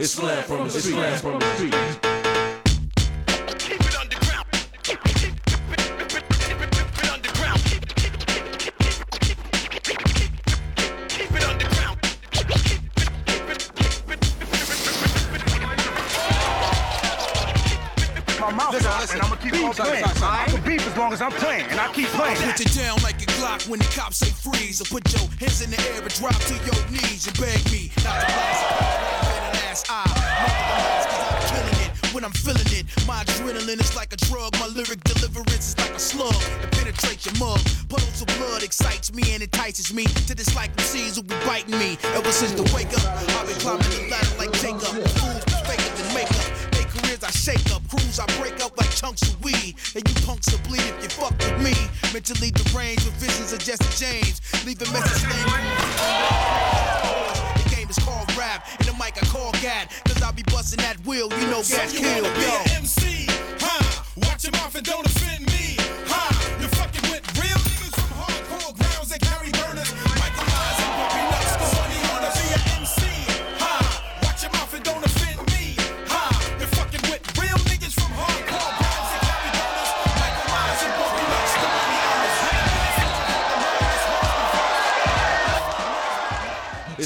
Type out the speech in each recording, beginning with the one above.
It's slam from the street. Slam from the street. Keep it underground. Keep it, keep it, keep it underground. Keep it underground. my mouth out, and I'ma keep on playing. I can beef as long as I'm playing, and I keep playing. Put you down like a Glock when the cops say freeze. Or put your hands in the air and drop to your knees and beg me not to blast. Ass eye. Cause I'm it when I'm feeling it. My adrenaline is like a drug. My lyric deliverance is like a slug that penetrates your mug. Puddles of blood excites me and entices me to dislike the seeds who be biting me. Ever since the wake up, I've been climbing the ladder like Jacob. Fools be faker than makeup. Make careers I shake up, crews I break up like chunks of weed. And you punks will bleed if you fuck with me. Mentally deranged with visions of Jesse James. Leaving message the mic I call God. Cause I be busting that wheel, you know gas you kill. be Yo. MC, huh? Watch your mouth and don't offend me, huh?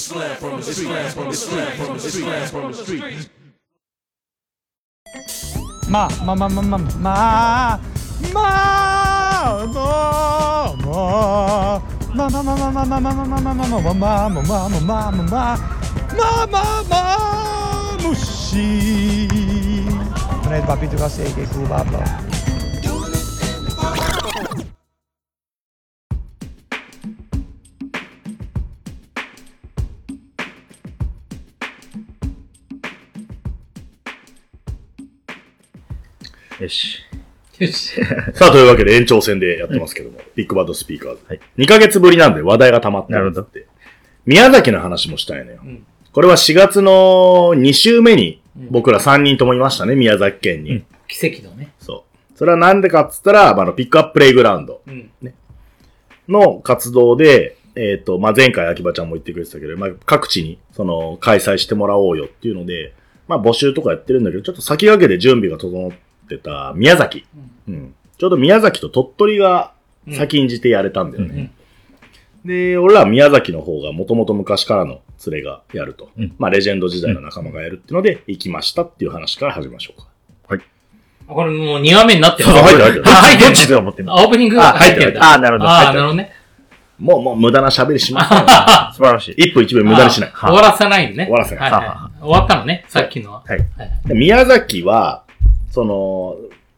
Slam from the street. Slam from the street. Slam from the street. Slam from the street. まあまあまあまあまあまあまあまあまあまあまあまあまあまよし。よし。さあ、というわけで延長戦でやってますけども、ビッグバッドスピーカーズ。はい2ヶ月ぶりなんで話題が溜まってなるほどって。宮崎の話もしたいのよ。んこれは4月の2週目に僕ら3人ともいましたね、宮崎県に。うん奇跡のね。そう。それはなんでかっつったら、まああの、ピックアッププレイグラウンドうん。の活動で、えっ、と、まあ、前回秋葉ちゃんも言ってくれてたけど、まあ、各地に、その、開催してもらおうよっていうので、まあ、募集とかやってるんだけど、ちょっと先駆けで準備が整ってた宮崎。うん。ちょうど宮崎と鳥取が先んじてやれたんだよね。で、俺らは宮崎の方がもともと昔からの連れがやると。うんまあ、レジェンド時代の仲間がやるっていうので、行きましたっていう話から始めましょうか。あこれもう2話目になってる。入ってる入ってるあ入ってるどっちで思ってんのあオープニングが入ってる。あ入ってる入ってるあー入ってるなるほどね。もう、もう無駄な喋りしませんよ。素晴らしい。一歩一秒無駄にしない。あ 終わらせないのね。終わらせないはいはい終わったのね、さっきのは。はい。はいで宮崎は、その、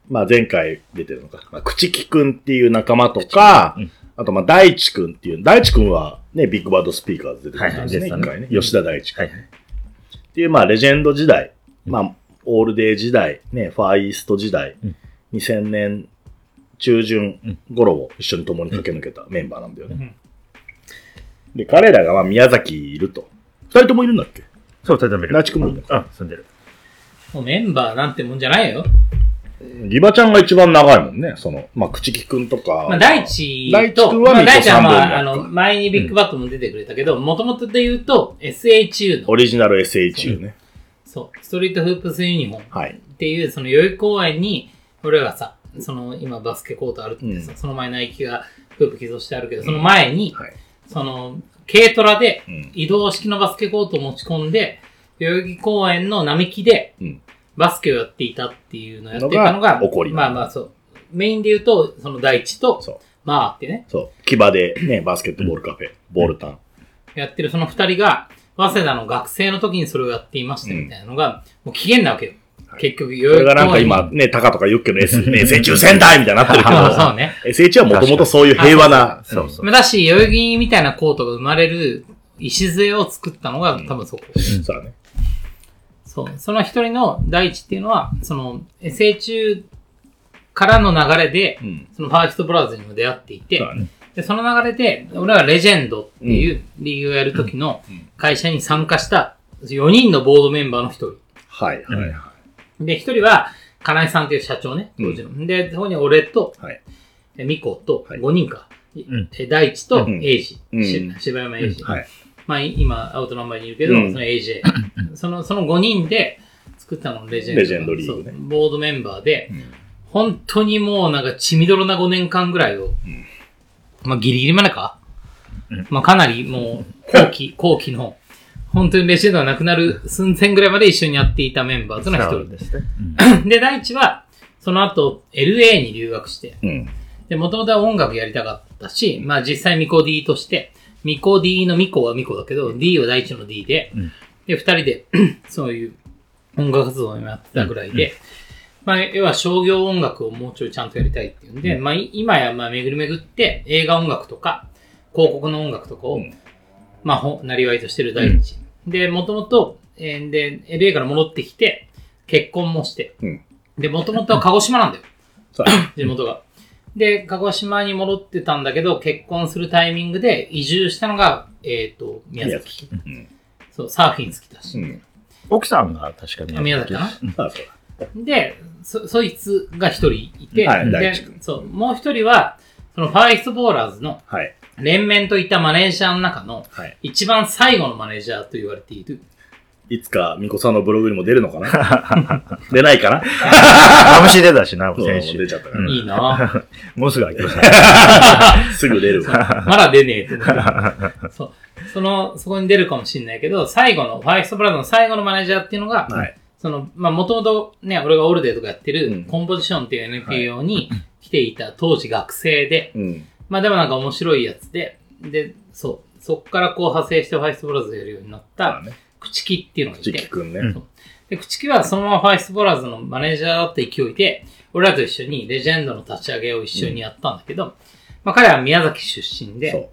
まあ、前回出てるのか、まあ、口木くんっていう仲間とか、うん。あと、まあ、大地くんっていう、大地くんはね、ビッグバッドスピーカーズ出てくるんですね、はいはい一回ね。吉田大地くん。はいっていう、まあ、レジェンド時代、まあ、オールデイ時代、ね、ファーイースト時代、うん。2000年中旬頃を一緒に共に駆け抜けたメンバーなんだよね。うん。で、彼らがまあ宮崎いると。二人ともいるんだっけ？そう、二人ともいる。ナチ君もいるのうん、住んでる。もうメンバーなんてもんじゃないよ。ギバちゃんが一番長いもんね。その、まあ、口木くんとか。まあ、大地大地と、君はまあ、大地はまあ、あの、前にビッグバットも出てくれたけど、もともとで言うと、SHU の、オリジナル SHU ね。そう、ストリートフープスユニフォームはい。っていう、その代々木公園に、俺がさ、その、今バスケコートあるってさ、うんその前ナイキがフープ寄贈してあるけど、その前に、はい。その、軽トラでうん移動式のバスケコートを持ち込んで、代々木公園の並木でうんバスケをやっていたっていうのをやっていたのが、のが起こりまあまあそう。メインで言うと、その大地と、そう。まあってね、そう。騎馬でね、バスケットボールカフェ、ボールタン。やってるその二人が、早稲田の学生の時にそれをやっていましたみたいなのが、もう期限なわけよ。結局、代これがなんか今、ね、タカとか言うけど、S、ね、SHU 仙台みたいになってるけあそうね。ど、SHU はもともとそういう平和な、そうそう。まあだし、代々木みたいなコートが生まれる礎を作ったのが多分そこ。そうだね。そう。その一人の第一っていうのは、その、SHU からの流れで、うん。そのファーストブラザーズにも出会っていて、そ。で、その流れで、俺はレジェンドっていうリーグをやる時の会社に参加した4人のボードメンバーの一人。はい、はい、はで、一人は、金井さんっていう社長ね、当時の。で、そこに俺と、い。はい。えミコと、はい5人か。んえ大地とうんエイジ、うんし柴山エイジ。はい。まあ、今、アウトナンバーにいるけど、うん。その AJ。その、その5人で作ったのレジェンド。レジェンドリーグね。そう。ボードメンバーで、本当にもうなんか血みどろな5年間ぐらいを、まあギリギリまでか、まあかなりもう後期、後期の、本当にレジェンドがなくなる寸前ぐらいまで一緒にやっていたメンバーとの一人。そうですね。で、第一は、その後、LA に留学して、うん。で、もともとは音楽やりたかったし、まあ実際ミコ D として、ミコ D のミコはミコだけど、D は第一の D で、で、二人で、そういう音楽活動をやってたぐらいで、まあ、要は商業音楽をもうちょいちゃんとやりたいっていうんで、まあ、い今や、まあ、巡り巡って、映画音楽とか、広告の音楽とかを、うん。まあ、ほ、なりわいとしてる第一。で、もともと、えーで、LA から戻ってきて、結婚もして、うん。で、もともとは鹿児島なんだよ。地元が。で、鹿児島に戻ってたんだけど、結婚するタイミングで移住したのが、えっ、と、宮崎。うん。そう、サーフィン好きだし。うん。奥さんが確かに。宮崎かな？あ、そうで、そ、そいつが一人いて、はい大でそう、もう一人は、そのファーイストボーラーズの。連綿といったマネージャーの中のはい。一番最後のマネージャーと言われている。いつか、みこさんのブログにも出るのかな？出ないかな？マムシ出たしな、そう先週出。ちゃったから。いいなもうすぐ開けます。すぐ出るわ。まだ出ねえって。そう。その、そこに出るかもしれないけど、最後の、ファーイストブラザーの最後のマネージャーっていうのが、はい。その、まあ、もともとね、俺がオールデーとかやってる、うんコンポジションっていう NPO に来ていた当時学生で、うん。まあでもなんか面白いやつで、で、そう、そっからこう派生してファイストブラザーズやるようになった、まあね。口木っていうのがいちきて、くんね。で、口木はそのままファイストブラザーズのマネージャーだった勢いで、俺らと一緒にレジェンドの立ち上げを一緒にやったんだけど、まあ彼は宮崎出身で、そう。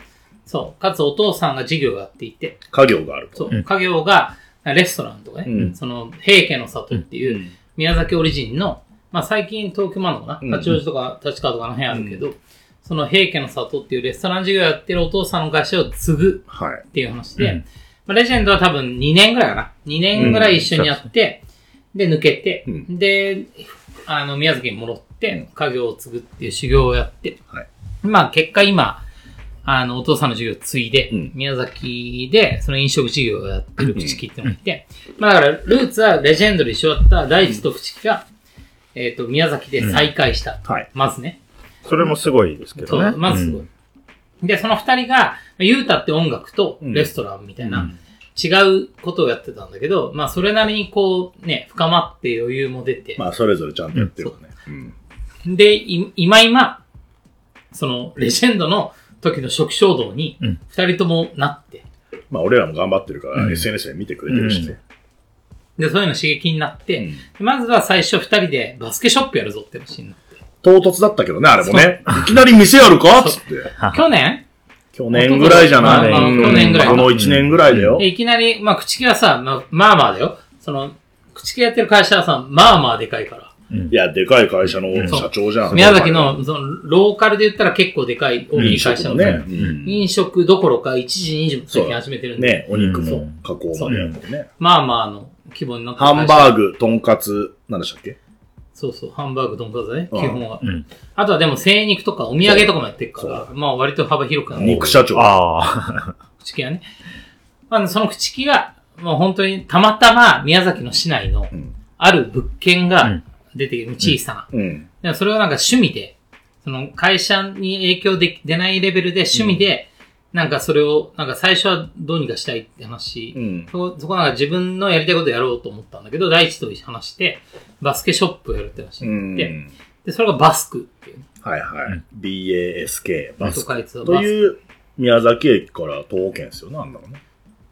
そう、かつお父さんが事業をやっていて、家業があると。そう、家業がレストランとかね、うん。その平家の里っていう、うん。宮崎オリジンの、まあ最近東京もあるのかうん。な、八王子とか立川とかあの辺あるけど、その平家の里っていうレストラン事業やってるお父さんの会社を継ぐはい。っていう話で、まあ、レジェンドは多分2年ぐらいかな。2年ぐらい一緒にやって、で、抜けて、うんで、あの、宮崎に戻って、家業を継ぐっていう修行をやって、はいまあ結果今、あの、お父さんの事業を継いで、うん宮崎で、その飲食事業をやってる口木ってのがいて、まあだから、ルーツはレジェンドで一緒だった大地と口木が、えっ、と、宮崎で再会した。はい。まずね。それもすごいですけそどね。う、まずすごい。うん。で、その二人が、ユータって音楽とレストランみたいな、違うことをやってたんだけど、まあそれなりにこう、ね、深まって余裕も出て、まあ、それぞれちゃんとやってるわね。う。ん。で、い今今、その、レジェンドの時の初期衝動にうん、二人ともなって、まあ、俺らも頑張ってるから、うん。SNS で見てくれてるしね。で、そういうの刺激になって、うん。でまずは最初二人でバスケショップやるぞって話になって。唐突だったけどね、あれもね。いきなり店やるか？つって。去年？去年ぐらいじゃない？まあまあうん。去年ぐらい。この1年ぐらいだよ。で。いきなり、まあ口木はさ、まあまあまあだよ。その、口木やってる会社はさ、まあまあでかいから。いや、でかい会社の社長じゃん。宮崎の、その、ローカルで言ったら結構でかい、大きい会社のね。ね、うん。飲食どころか1時2時も最近始めてるんで、ね、お肉もうん。加工までやってね。まあまあの規模になってるハンバーグ、とんかつ、なんでしたっけ？そうそう、ハンバーグ、とんかつね、うん基本は。うんあとはでも精肉とかお土産とかもやってるから、まあ割と幅広くなる肉社長。ああ。口木はね。まあその口木が、もう本当にたまたま宮崎の市内のんある物件がうん出てきる、小さな。うん。でもそれはなんか趣味で、その会社に影響で出ないレベルで趣味で、なんかそれを、なんか最初はどうにかしたいって話、うん。そこ、そこなんか自分のやりたいことやろうと思ったんだけど、大地と話して、バスケショップをやるって話うになって、ん。で、それがバスクっていうね。はいはい。BASK、バスとかいつはとバスク。いう宮崎駅から徒歩圏ですよ。なんだろうね。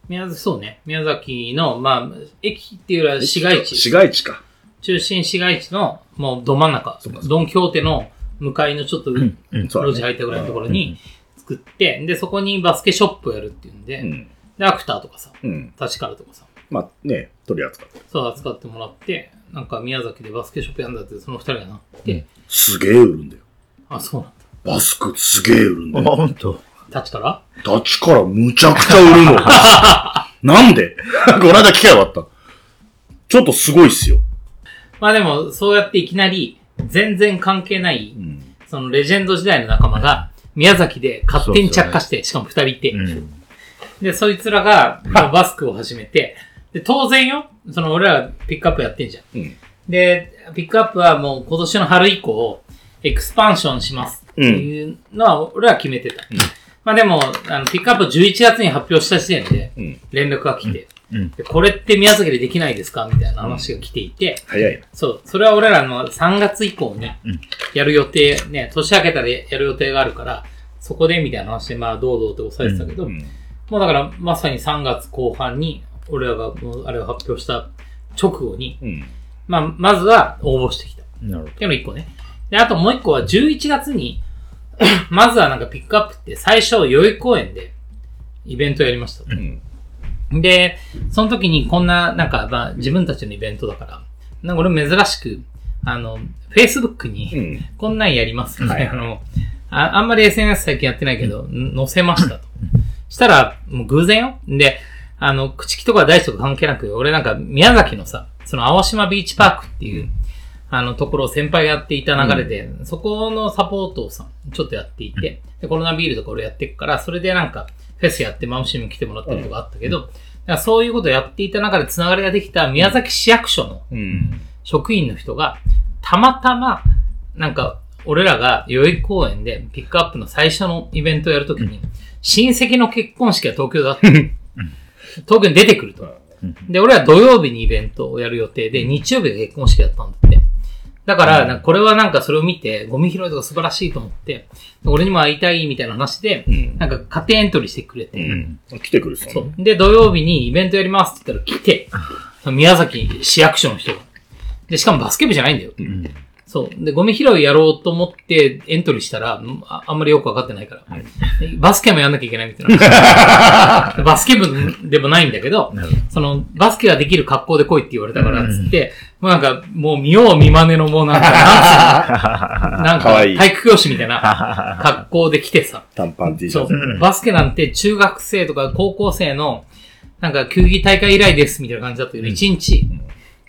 宮崎、そうね。宮崎の、まあ、駅っていうよりは市街地。市街地か。中心市街地の、もうど真ん中。ドンキョーテの向かいのちょっと、路地入ったぐらいのところに作って、で、そこにバスケショップをやるっていうんで、うん。で、アクターとかさ、うん。立川とかさ、まあね、取り扱って。そう扱ってもらって、なんか宮崎でバスケショップやんだって、その二人がなって、すげえ売るんだよ。あ、そうなんバスクすげえ売るんだあ、よ。ほんと。だ。立ちから立ちからむちゃくちゃ売るの。なんで？この間機会はあった。ちょっとすごいっすよ。まあでも、そうやっていきなり、全然関係ない、うん。そのレジェンド時代の仲間が、宮崎で勝手に着火して、しかも二人いて、うん。で、そいつらが、まあ。バスクを始めて、で、当然よ、その俺らピックアップやってんじゃん。うん。で、ピックアップはもう今年の春以降、エクスパンションします。っていうのは俺は決めてた。まあでも、あの、ピックアップを11月に発表した時点でうん、連絡が来て、うんでこれって宮崎でできないですか？みたいな話が来ていて、早いな。そう、それは俺らの3月以降にやる予定、ね、年明けたらやる予定があるから、そこでみたいな話で、まあ、どうどうって抑えてたけど、うんもうだから、まさに3月後半に、俺らがもうあれを発表した直後に、うん。まあ、まずは応募してきた。っなるほていうの1個ね。で、あともう1個は11月に、まずはなんかピックアップって最初、代々木公園でイベントやりましたと。んで、その時にこんな、なんか、まあ、自分たちのイベントだから、なんか俺珍しく、あの、Facebook に、うん。こんなんやりますみたいなのを、ああんまり SNS 最近やってないけど、ん載せましたと。したら、もう偶然よ。で、あの、口木とか大地とか関係なく、俺なんか宮崎のさ、その青島ビーチパークっていう、あのところを先輩がやっていた流れで、そこのサポートをさ、ちょっとやっていて、で、コロナビールとか俺やってくから、それでなんか、フェスやってマムシにも来てもらったりとかあったけど、だからそういうことをやっていた中でつながりができた宮崎市役所のうん。職員の人が、たまたま、なんか、俺らが代々木公園でピックアップの最初のイベントをやるときに、親戚の結婚式が東京だった。東京に出てくると。で、俺は土曜日にイベントをやる予定で、日曜日が結婚式だったんだって。だから、これはなんかそれを見て、ゴミ拾いとか素晴らしいと思って、俺にも会いたいみたいな話で、んなんか家庭エントリーしてくれて、うん。来てくる。そう。で、土曜日にイベントやりますって言ったら来て、宮崎市役所の人が。で、しかもバスケ部じゃないんだよ。そう。で、ゴミ拾いやろうと思ってエントリーしたら、んああんまりよくわかってないから。でバスケもやんなきゃいけないみたいな。バスケ部でもないんだけど、その、バスケができる格好で来いって言われたから、つって、もうなんか、もう見よう見まねのもうなんか、なんか、体育教師みたいな 格好で来てさ。短パン T シそうャツ。。バスケなんて中学生とか高校生の、なんか球技大会以来ですみたいな感じだったけど、一、日、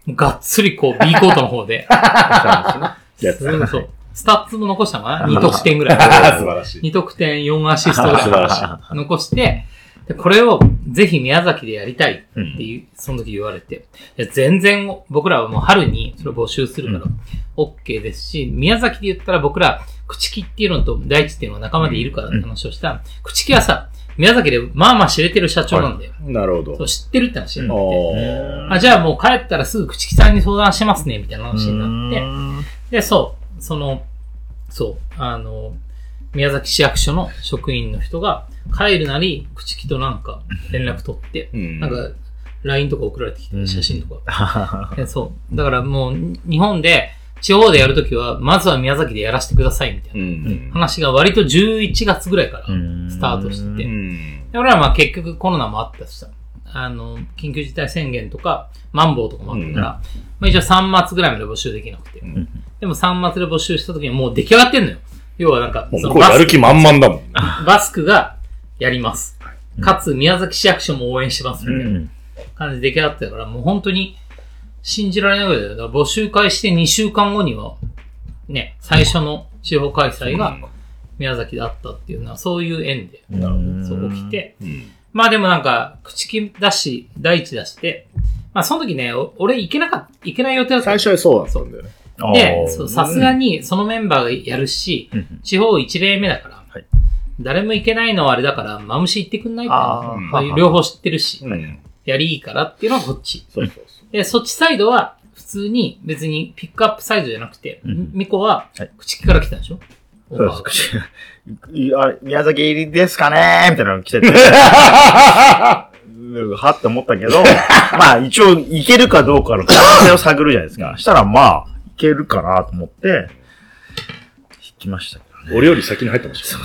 がっつりこう B コートの方で、やつ。そうそう。スタッツも残したのかな ?2 得点ぐらい。素晴らしい。2得点4アシストぐらい。素晴らし残して、で、これをぜひ宮崎でやりたいっていう、その時言われて、全然僕らはもう春にそれを募集するから、OK ですし、宮崎で言ったら僕ら、口木っていうのと大地っていうのが仲間でいるからって話をしたら、口木はさ、宮崎でまあまあ知れてる社長なんだよ。なるほどそう。知ってるって話になって、あ、じゃあもう帰ったらすぐ口木さんに相談しますね、みたいな話になって、で、そう、その、そう、あの、宮崎市役所の職員の人が、帰るなり、口木となんか連絡取って、うんなんか、LINE とか送られてきて、写真とか。でそう。だからもう、日本で、地方でやるときは、まずは宮崎でやらせてください、みたいなうん。話が割と11月ぐらいからんスタートしてて、うん。で俺らはまあ結局コロナもあったしさ、あの、緊急事態宣言とか、マンボウとかもあったから、まあ一応3末ぐらいまで募集できなくて。でも3末で募集した時にもう出来上がってんのよ。要はなんか、もうそのバス向こうやる気満々だもん。バスクがやります。かつ、宮崎市役所も応援します、みたいな感じで出来上がってたから、もう本当に信じられないぐらいだよ。だから募集開始して2週間後には、ね、最初の地方開催が宮崎だったっていうのは、そういう縁で、そう起きて、うん。まあでもなんか、口木だし、大地出して、まあその時ね、お俺行けなかった、行けない予定だった最初はそうだったんだよね。で、さすがにそのメンバーがやるし、地方一例目だから、はい誰も行けないのはあれだから、マムシ行ってくんないって両方知ってるし、うん。やりいいからっていうのはこっち。そうそうそう。で、そっちサイドは、普通に別にピックアップサイドじゃなくて、んミコははい、口木から来たんでしょ？そうです。いあ宮崎入りですかね？みたいなのが来てて。う んはって思ったけど、まあ一応いけるかどうかの可能性を探るじゃないですか。したらまあ、いけるかなと思って、引きました。俺より先に入ってましたよ。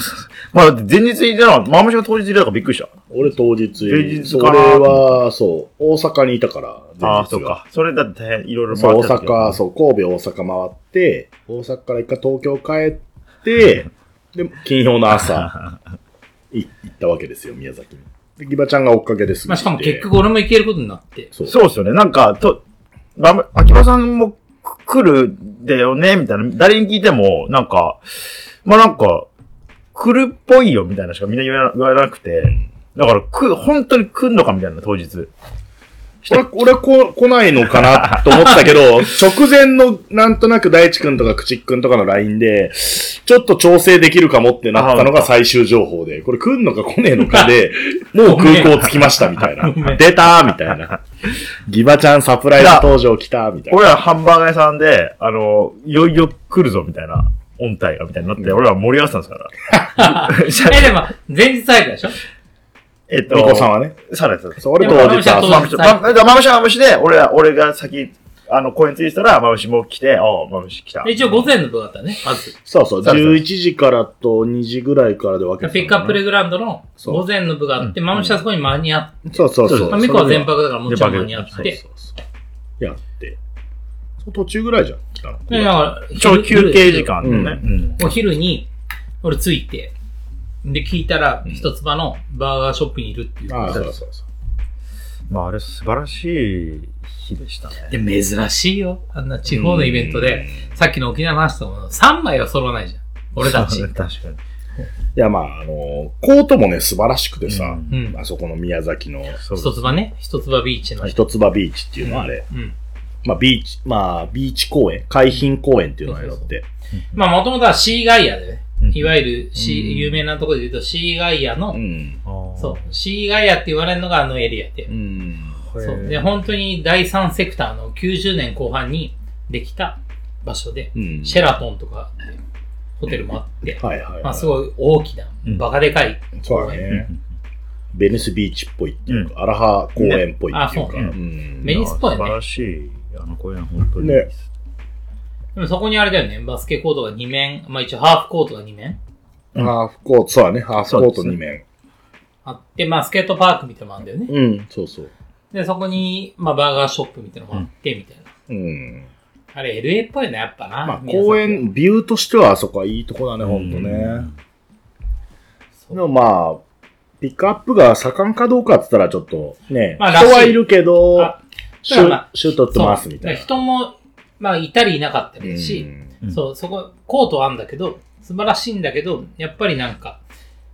まあだって前日入れたのは、マムシが当日入れたからびっくりした。俺当日、平日そかなれは、そう、大阪にいたから、前ああ、日がそうか。それだって大変いろいろそう、大回ってたけ？ど阪、そう、神戸、大阪回って、大阪から一回東京帰って、で、金曜の朝、い行ったわけですよ、宮崎に。で、ギバちゃんが追っかけです。まあしかも結局俺も行けることになって、そう。そうですよね。なんか、と、まむ秋葉さんも来るんだよね？みたいな。誰に聞いても、なんか、まあなんか、来るっぽいよみたいなしかみんな言わな言わなくて、だから、く、本当に来んのかみたいな、当日。俺、俺こ、来ないのかなと思ったけど、直前の、なんとなく大地くんとか口くんとかの LINE で、ちょっと調整できるかもってなったのが最終情報で、これ来んのか来ねえのかで、もう空港着きましたみたいな。出たみたいな。ギバちゃんサプライズ登場来たみたいな。俺らハンバーガー屋さんで、あの、いよいよ来るぞみたいな、音体がみたいになって、俺ら盛り上がってたんですから。え、でも、前日入ったでしょ？えっと、ニコさんはね。そうです。そう俺でも当日は当日マムシ、ま、マムシはマムシで、俺ら、俺が先、あの、公園ついてたら、マムシも来て、ああ、マムシ来た。で一応午前の部だったね、まず。そうそう、そうです11時からと2時ぐらいからで分けてピックアップレグラウンドの午前の部があって、マムシはそこに間に合って、そうそうそう。まあ、ミコは全泊だからもちろん間に合っ全て、やって。途中ぐらいじゃん、来たの。で、だから、ちょう休憩時間でね。うんうんお昼に、俺着いて、で、聞いたら、一つ葉のバーガーショップにいるっていう。ああ、そうそうそう。まあ、あれ素晴らしい日でしたね。で、珍しいよ。あんな地方のイベントで、さっきの沖縄の話とも3枚は揃わないじゃん。俺たち 確かに。いや、まあ、あの、コートもね、素晴らしくてさ、うん。あそこの宮崎の一つ葉ね。一つ葉ビーチの。一つ葉ビーチっていうのはあれ、うん。まあ、ビーチ、まあ、ビーチ公園、海浜公園っていうのがあるって。まあ、もともとはシーガイアでね。うんいわゆるシー、有名なところで言うとシーガイアの、うん。そう、シーガイアって言われるのがあのエリアでう。ん。そう。で、本当に第三セクターの90年後半にできた場所で、うん。シェラトンとかホテルもあって、はいはい、はい。まあすごい大きな、うんバカでかいそうだね。ベニスビーチっぽいっていうか、アラハ公園っぽいっていうか。ねあそううんベニスっぽいね素晴らしい。あの公園、本当に。ねでもそこにあれだよね、バスケコートが2面、まあ一応ハーフコートが2面ハーフコート、そうだね。ハーフコート2面。あって、まあスケートパークみたいなのもあるんだよね。うん、そうそう。で、そこに、まあバーガーショップみたいなのもあって、みたいな。うん。あれ LA っぽいね、やっぱな。まあ、公園、ビューとしてはあそこはいいとこだね、ほんとね。でもまあ、ピックアップが盛んかどうかって言ったらちょっとね、まあ人はいるけどだからまあシュートってますみたいな。人も、まあいたりいなかったりだし、うんそう、そこ、コートはあるんだけど、素晴らしいんだけど、やっぱりなんか、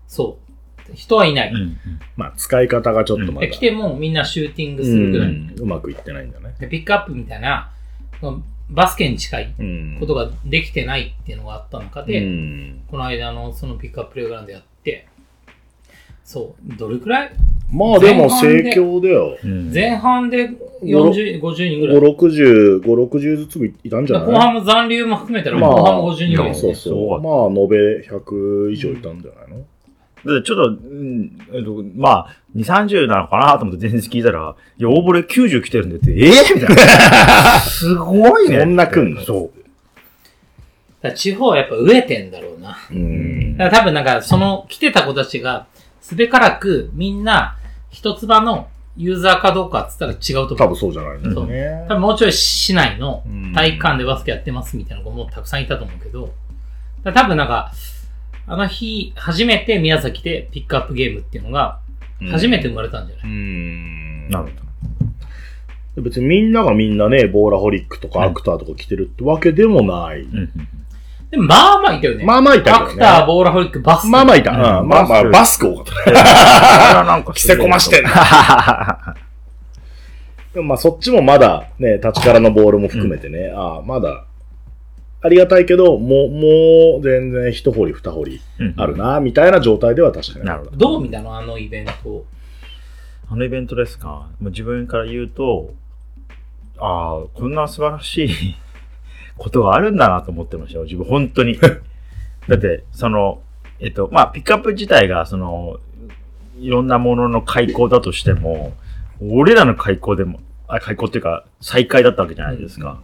そう、人はいない。うん。まあ、使い方がちょっとまだ。で、来てもみんなシューティングすうるぐらい。ん、うまくいってないんだね。で、ピックアップみたいな、バスケに近いうん。ことができてないっていうのがあった中で、うん。この間のそのピックアッププレイグラウンドやって、そう、どれくらい？まあでも前半で盛況だよ。うん前半で40、50人ぐらい。5、60、5、60ずついたんじゃない？後半も残留も含めたら、まあ後半も50人ぐらい。そうそう。まあ、延べ100以上いたんじゃないの、でちょっと、うんえっと、まあ、2、30なのかなと思って全然聞いたら、いや、大ボレ90来てるんでって、ええみたいな。すごいね。そんな来んの？そう。地方はやっぱ飢えてんだろうな。うん。だから多分なんか、その来てた子たちが、すべからくみんな、一つ葉のユーザーかどうかって言ったら違うと思う。多分そうじゃないのね。多分もうちょい市内のうん体育館でバスケやってますみたいな子もたくさんいたと思うけど、多分なんか、あの日、初めて宮崎でピックアップゲームっていうのが、初めて生まれたんじゃない、うん。なるほ別にみんながみんなね、ボーラホリックとかアクターとか来てるってわけでもない。ど。うん。でもまあまあいたよね。まあまあいたけどねアクター、ボーラホリック、バス。まあまあいた。うんうんまあまあ、バスク多かった。それはなんか、着せ込ましてんな。でもまあそっちもまだね、立ちからのボールも含めてね、ああ、まだ、ありがたいけど、もう、もう全然一掘り二掘りうんあるな、みたいな状態では確かに。なるほど。どう見たのあのイベント。あのイベントですかもう自分から言うと、ああ、こんな素晴らしいことがあるんだなと思ってましたよ。自分、本当に。だって、その、えっと、まあ、ピックアップ自体が、その、いろんなものの開口だとしても、俺らの開口でも、あ、開口っていうか、再開だったわけじゃないですか。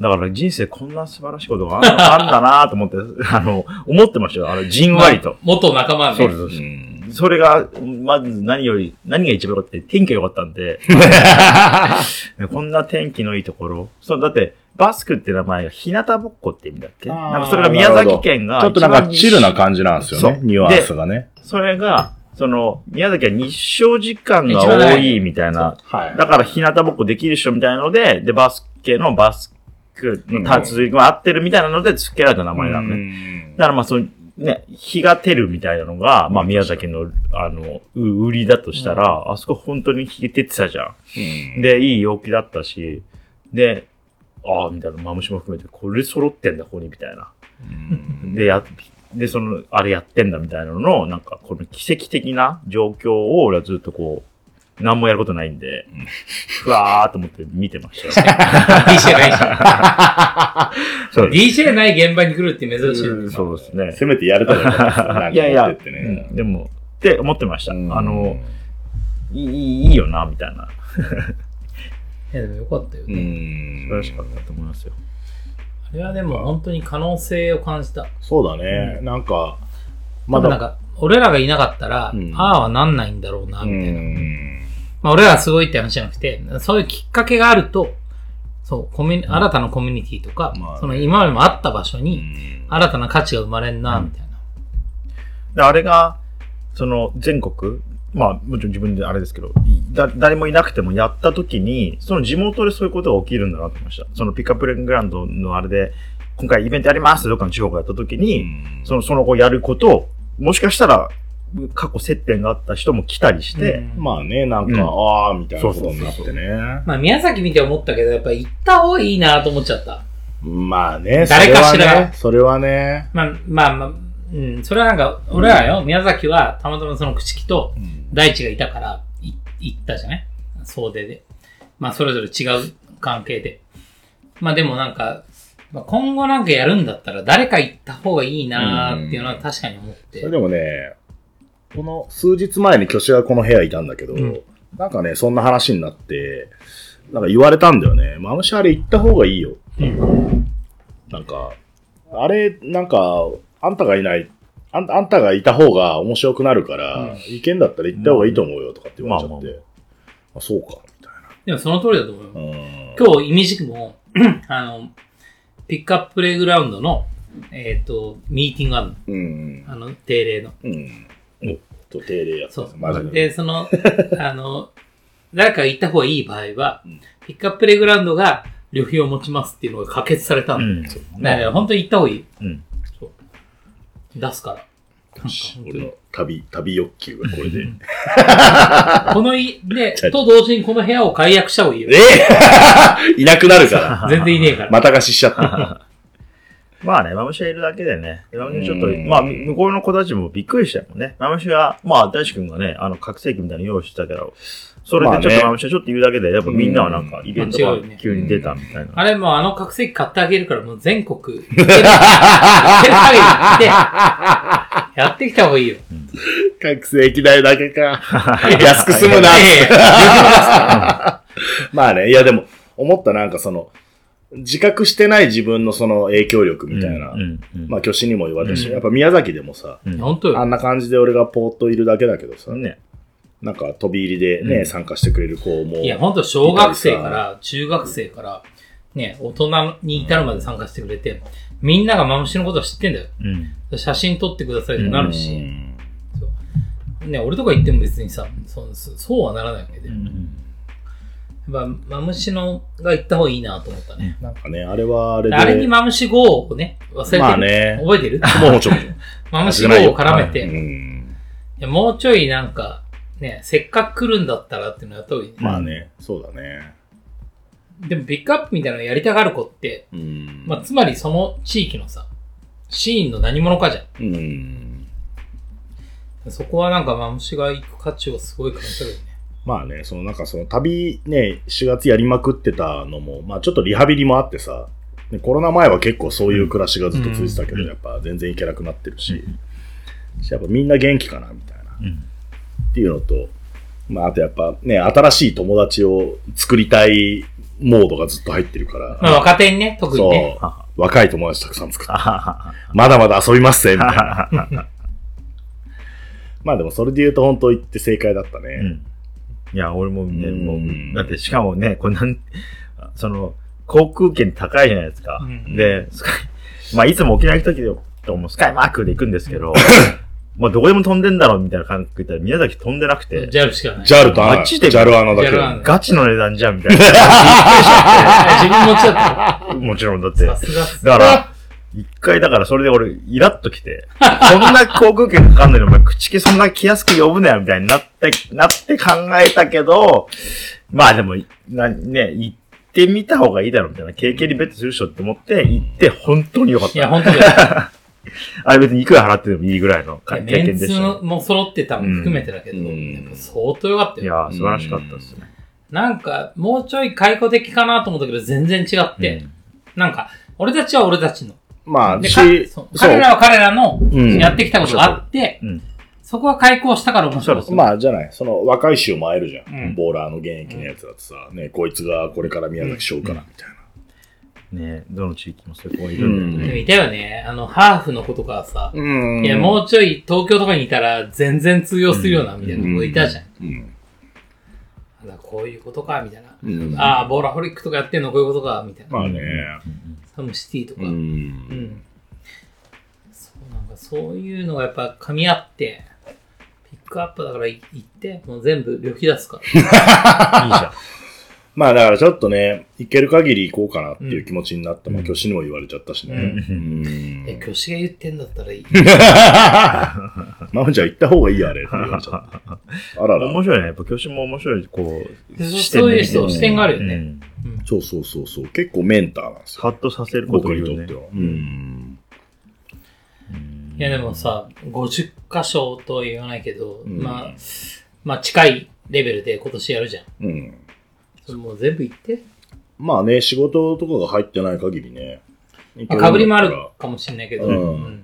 だから人生こんな素晴らしいことがあんあんだなと思って、あの、思ってましたよ。あの、じんわりと。元仲間ね。そうですそうです。うんそれが、まず何より、何が一番良かったって天気が良かったんで、こんな天気のいいところ。そう、だって、バスクって名前が日向ぼっこって意味だっけ？なんかそれが宮崎県がちょっとなんかチルな感じなんですよねニュアンスがね。それが、その、宮崎は日照時間が多いみたいな。はい。だから日向ぼっこできる人みたいなので、で、バスケのバスクの立つが合ってるみたいなので付けられた名前なのね。だからまあその、ね、日が照るみたいなのが、まあ宮崎の、あの、う売りだとしたら、あそこ本当に日照ってたじゃん。で、いい陽気だったし、で、ああ、みたいな、マムシも含めて、これ揃ってんだ、ここに、みたいな。で、や、で、その、あれやってんだ、みたいなのの、なんか、この奇跡的な状況を、俺はずっとこう、何もやることないんで、ふわーっと思って見てましたよ。DJ ないし。そう DJ ない現場に来るって珍しいよね。そうですね。せめてやれたらよかったですなんかいやいや、うんでも、って思ってました。うんあの、いいいいよな、みたいな。いや、でもよかったようね。ん。素晴らしかったと思いますよ。あれはでも本当に可能性を感じた。そうだね。なんか、まだ、なんか、俺らがいなかったら、うんああはなんないんだろうな、うみたいな。ん。まあ、俺らがすごいって話じゃなくて、そういうきっかけがあると、そう、コミュニ、新たなコミュニティとか、まあねその今までもあった場所うに、ん新たな価値が生まれんな、みたいな。であれが、その全国、まあもちろん自分であれですけど、いだ誰もいなくてもやった時に、その地元でそういうことが起きるんだなと思いました。そのピックアップレングラウンドのあれで、今回イベントやりますってどっかの地方がやった時に、その、その後やることを、もしかしたら、過去接点があった人も来たりして、うん。まあね、なんか、うん。ああ、みたいなことになってね。まあ、宮崎見て思ったけど、やっぱ行った方がいいなと思っちゃった。まあね、誰かしら。それはね、それはね、まあ、まあ、まあ、うん、それはなんか、俺らよ、宮崎はたまたまその口木と大地がいたから、い行ったじゃない？総出で。まあ、それぞれ違う関係で。まあでもなんか、まあ、今後なんかやるんだったら誰か行った方がいいなーっていうのは確かに思って。それでもね、この数日前に挙手がこの部屋いたんだけど、んなんかね、そんな話になって、なんか言われたんだよね。マムシあれ行った方がいいよっていう。なんか、あれ、なんか、あんたがいない、あんあんたがいた方が面白くなるから、行けんだったら行った方がいいと思うよとかって言われちゃって。まああそうか、みたいでもその通りだと思うよ。今日、イミジクも、あの、ピックアッププレイグラウンドの、えっ、と、ミーティングあるの。うん。あの、定例の。うん。おっと、定例やつそう。マジで。で、その、あの、誰かが行った方がいい場合は、ピックアッププレイグラウンドが旅費を持ちますっていうのが可決されたうん。だから本当に行った方がいい。うん。出すから。俺の旅、旅欲求がこれで。このい、で、と同時にこの部屋を解約した方がいいよえ。え いなくなるから。全然いねえから。また貸ししちゃった。まあね、マムシがいるだけでね、マムシちょっとう、んまあ、向こうの子たちもびっくりしたよね。マムシが、まあ、大志くんがね、あの、覚醒器みたいなの用意してたけど、それでちょっまあねとちょっと言うだけで、やっぱみんなはなんか、イベントが急に出たみたいな。あれもうあの覚醒器買ってあげるからもう全国、行ける行ける限り行って、やってきた方がいいよ。覚醒器代だけか。安く済むな。まあね、いやでも、思ったなんかその、自覚してない自分のその影響力みたいな。まあ、挙手にも言われたし、やっぱ宮崎でもさ。あんな感じで俺がポーっといるだけだけどさ、ね。なんか飛び入りでね、うん参加してくれる子も。いや、ほんと小学生から中学生から、ね、大人に至るまで参加してくれて、みんながマムシのことは知ってんだよ。うん。写真撮ってくださいってなるし、うんね、俺とか言っても別にさ、そうそうはならないわけで。やっぱ、マムシのが行った方がいいなと思ったね。なんかね、あれはあれで。あれにマムシ GO をね、忘れてる。まあね覚えてる？もうもちろん。マムシ GO を絡めて、いうん。やもうちょいなんか、ね、せっかく来るんだったらっていうのやった方がいいね。まあね、そうだね。でもピックアップみたいなのやりたがる子って、うん。まあ、つまりその地域のさ、シーンの何者かじゃうん。ん。そこはなんかマムシが行く価値をすごい感じたけどね。まあね、そのなんかその旅ね、4月やりまくってたのも、まあちょっとリハビリもあってさ、ね、コロナ前は結構そういう暮らしがずっと続いてたけど、やっぱ全然行けなくなってるし、やっぱみんな元気かな、みたいな。うんっていうのと、まああとやっぱね、新しい友達を作りたいモードがずっと入ってるから、まあ若手にね、特にね。そう、若い友達たくさん作って、まだまだ遊びますぜ、みたいな。は まあでもそれで言うと本当言って正解だったね。うん。いや、俺もね、うんもう、だってしかもね、こんなん、その、航空券高いじゃないですか。うんで、スカイ、まあ、いつも沖縄行くときともスカイマークで行くんですけど、まあ、どこでも飛んでんだろうみたいな感覚で言ったら、宮崎飛んでなくて、JAL しかない。JAL とマジで JAL アナだけガチの値段じゃんみたいな。自分持ちだった。もちろんだって。ださすがっす。から、一回だからそれで俺、イラッときて、こんな航空券かかんないのお前口気そんな気安く呼ぶなよみたいになって、なって考えたけど、まあでも、な、ね、行ってみた方がいいだろうみたいな、経験にベットするでしょって思って、行って本当によかった。いや、本当だよ。あれ別にいくら払ってでもいいぐらいの経メンツ験でしたね。も揃ってたのも含めてだけど、うんやっぱ相当良かったいよ。や、素晴らしかったですね。なんか、もうちょい解雇的かなと思ったけど、全然違って、うんなんか、俺たちは俺たちの。まあ、で、し彼らは彼らのんやってきたことがあって、うんそこは開校したから面白いですよ。まあ、じゃない。その、若い衆も会えるじゃんボーラーの現役のやつだってさ、ね、こいつがこれから宮崎しようかな、みたいな。ねどの地域もそういう子がいるんだよね。でもいたよね。あの、ハーフの子とかはさ、うんいや、もうちょい東京とかにいたら全然通用するような、みたいな子いたじゃん。うん。だからこういうことか、みたいな。うんああ、ボーラホリックとかやってんのこういうことか、みたいな。まあね。サムシティとか。う。うんん。そう、なんかそういうのがやっぱ噛み合って、ピックアップだからい行って、もう全部旅費出すから。いいじゃん。まあだからちょっとね、行ける限り行こうかなっていう気持ちになって、まあ、挙手にも言われちゃったしね。うん。え、挙手が言ってんだったらいい。まあじゃあ行った方がいいよ、あれって言われちゃった。あらら。面白いね。やっぱ教師も面白い、こう、そう視点そういう人、ね視点があるよね。うんそうそうそうそう。結構メンターなんですよ。ハッとさせること僕にとって。は。うん。いやでもさ、50箇所とは言わないけど、んまあ、まあ近いレベルで今年やるじゃん。うん。それもう全部行って？まあね、仕事とかが入ってない限りね。まあ、かぶりもあるかもしれないけど、うんうん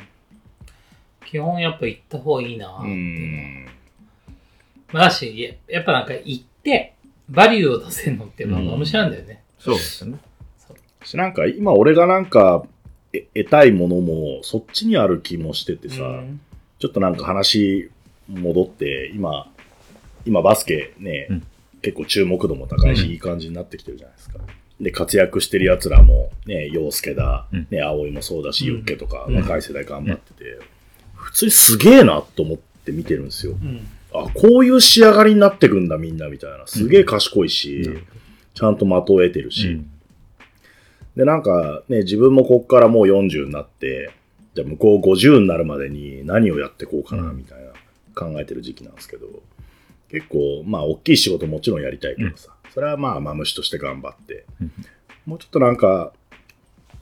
基本やっぱ行った方がいいな、うん。まあだし、ややっぱなんか行って、バリューを出せるのってまあ面白いんだよね。そうですよね。しなんか今俺がなんかえ得たいものもそっちにある気もしててさ、うんちょっとなんか話戻って、今、今バスケね、うん結構注目度も高いし、いい感じになってきてるじゃないですか。で、活躍してる奴らも、ね、陽介だ、うん。ね、葵もそうだし、ユッケとか、うん。若い世代頑張ってて、普通にすげえなと思って見てるんですよ。うん。あ、こういう仕上がりになってくんだみんなみたいな。すげえ賢いし、ちゃんと的を得てるし、うん。で、なんかね、自分もこっからもう40になって、じゃあ向こう50になるまでに何をやってこうかな、みたいな考えてる時期なんですけど、結構、まあ、大きい仕事もちろんやりたいけどさ、それはまあ、マムシとして頑張って、もうちょっとなんか、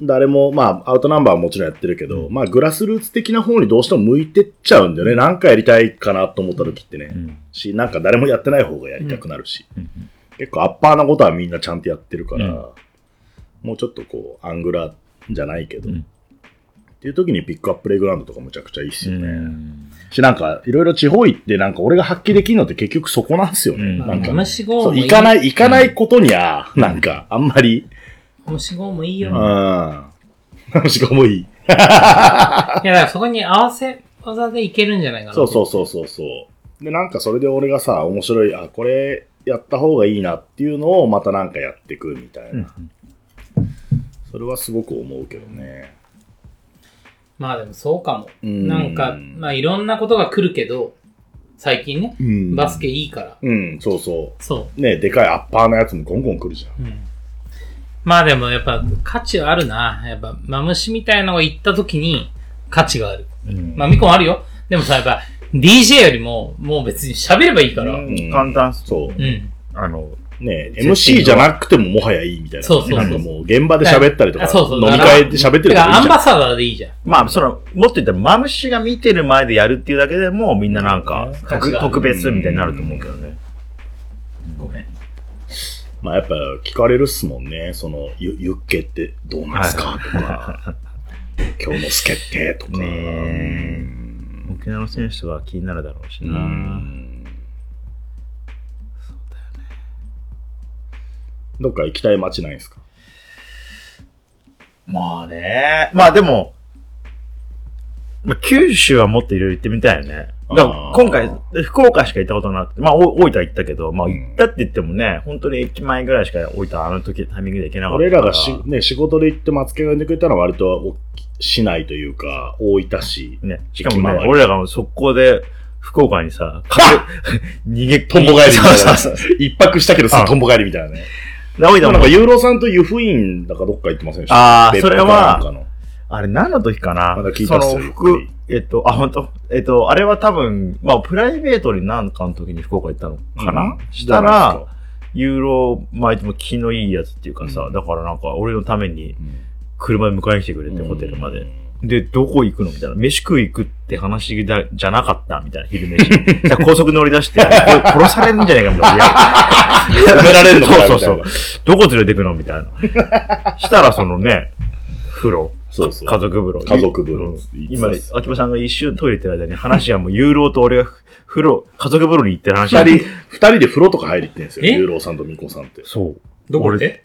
誰も、まあ、アウトナンバーはもちろんやってるけど、まあ、グラスルーツ的な方にどうしても向いてっちゃうんだよね。なんかやりたいかなと思った時ってね。うん。し、なんか誰もやってない方がやりたくなるし。うん。結構アッパーなことはみんなちゃんとやってるから、うん。もうちょっとこう、アングラじゃないけど、うんっていう時にピックアッププレイグラウンドとかむちゃくちゃいいっすよね。うん。し、なんか、いろいろ地方行って、なんか俺が発揮できるのって結局そこなんですよね。うん。なんか、マムシ号そう。行かない、行かないことには、なんか、あんまり、マムシ号もいいよ。うん。い楽しくもいい。や、だからそこに合わせ技でいけるんじゃないかな。そうそうそうそうそう。で、なんかそれで俺がさ、面白い、あ、これやった方がいいなっていうのをまたなんかやっていくみたいな。それはすごく思うけどね。まあでもそうかも。うんなんか、まあいろんなことが来るけど、最近ね、うんバスケいいから。うん、そうそ。そうね、でかいアッパーのやつもゴンゴン来るじゃん。う。うん。まあでもやっぱ価値はあるな。やっぱ、マムシみたいなのが行った時に価値がある。うんまあミコもあるよ。でもさ、やっぱ DJ よりももう別に喋ればいいから。うん。うん簡単そう。あの、ね、MC じゃなくてももはやいいみたいな。そうそうそうなんかもう現場で喋ったりとか、あそうそう飲み会で喋ってるからアンかいいじゃん。バサダーでいいじゃん。まあ、その、もっと言ったら、マムシが見てる前でやるっていうだけでも、みんななんか、特特別みたいになると思うけどね。ごめん。まあやっぱ聞かれるっすもんね。その、ゆ、ゆっけってどうなんですか？とか、今日の助ってとか。沖縄の選手とか気になるだろうしうな。どっか行きたい街ないですか？まあね。まあでも、まあ、九州はもっといろいろ行ってみたいよね。だから今回、福岡しか行ったことなくて、まあ、お大分行ったけど、まあ、うん行ったって言ってもね、本当に駅前ぐらいしか大分あの時タイミングで行けなかった。俺らがし、ね、仕事で行って松木が呼んでくれたのは割とお市内というか、大分市。ね、しかもね俺らが速攻で、福岡にさ、逃げ、とんぼ帰りみたいな。一泊したけどさ、うんとんぼ帰りみたいなね。で大分もなんか、ユーロさんと湯布院だかどっか行ってませんでした？あー別府それはあれ何の時かな？まだ聞いたっすよその服、えっと、あ、本当えっと、あれは多分、まあ、プライベートに何かの時に福岡行ったのかな、うん。したらで、ユーロ巻いても気のいいやつっていうかさ、だからなんか俺のために車で迎えに来てくれて、ホテルまで。で、どこ行くの？みたいな。飯食い行くって話だじゃなかった？みたいな、昼飯。じゃあ高速乗り出して、殺されるんじゃないかみたいな。止められんのかな？そうそうそう。どこ連れてくの？みたいな。したらそのね、風呂。そうそう家族風呂。家族風呂うん今、秋葉さんが一瞬トイレ行ってる間に話はもう、ユーロと俺が風呂、家族風呂に行ってる話二人、二人で風呂とか入りってんですよ。え？ユーロさんとミコさんって。そう。どこで？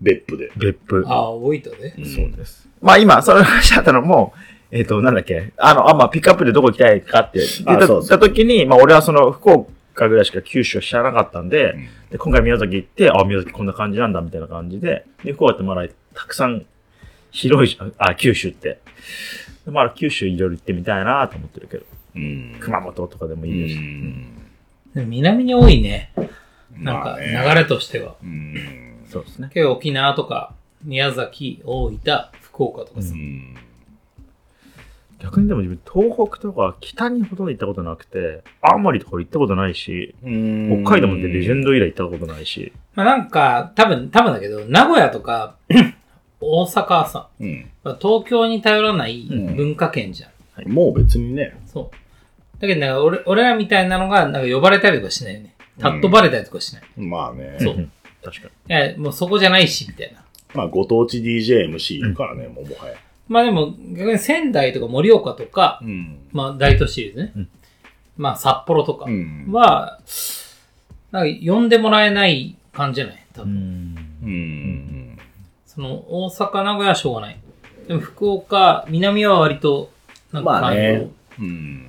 別府で。別府。ああ、大分で？そうです。まあ今、その話だったのも、えっ、と、なんだっけ、あの、あ、まあ、ピックアップでどこ行きたいかって言った時に、まあ、俺はその、福岡ぐらいしか九州は知らなかったんで、で、今回宮崎行って、あ、宮崎こんな感じなんだ、みたいな感じで、で、福岡ってまだたくさん広いじゃん、あ、九州って。でまあ、九州いろいろ行ってみたいなと思ってるけど、うん。熊本とかでもいいですし。でも南に多いね。なんか、まあね流れとしては。うん。そうですね。結構沖縄とか、宮崎、大分、福岡とかさ。逆にでも自分、東北とか北にほとんど行ったことなくて、青森とか行ったことないし、うん北海道もレジェンド以来行ったことないし、まあなんか、多分、多分だけど、名古屋とか、大阪はさ、うん。東京に頼らないうん文化圏じゃん。もう別にね。そう。だけどなんか俺、俺らみたいなのが、なんか呼ばれたりとかしないよね。たっとばれたりとかしない。まあね。そう。ん 確かに。いや、もうそこじゃないし、みたいな。まあ、ご当地 DJMC いるからね、もうもはや。まあでも、逆に仙台とか盛岡とか、うん。まあ大都市ですね。うんまあ札幌とかうん。は、なんか呼んでもらえない感じじゃない？多分。うん。その、大阪、名古屋はしょうがない。でも福岡、南は割と、なんかまあ感ね動。うん。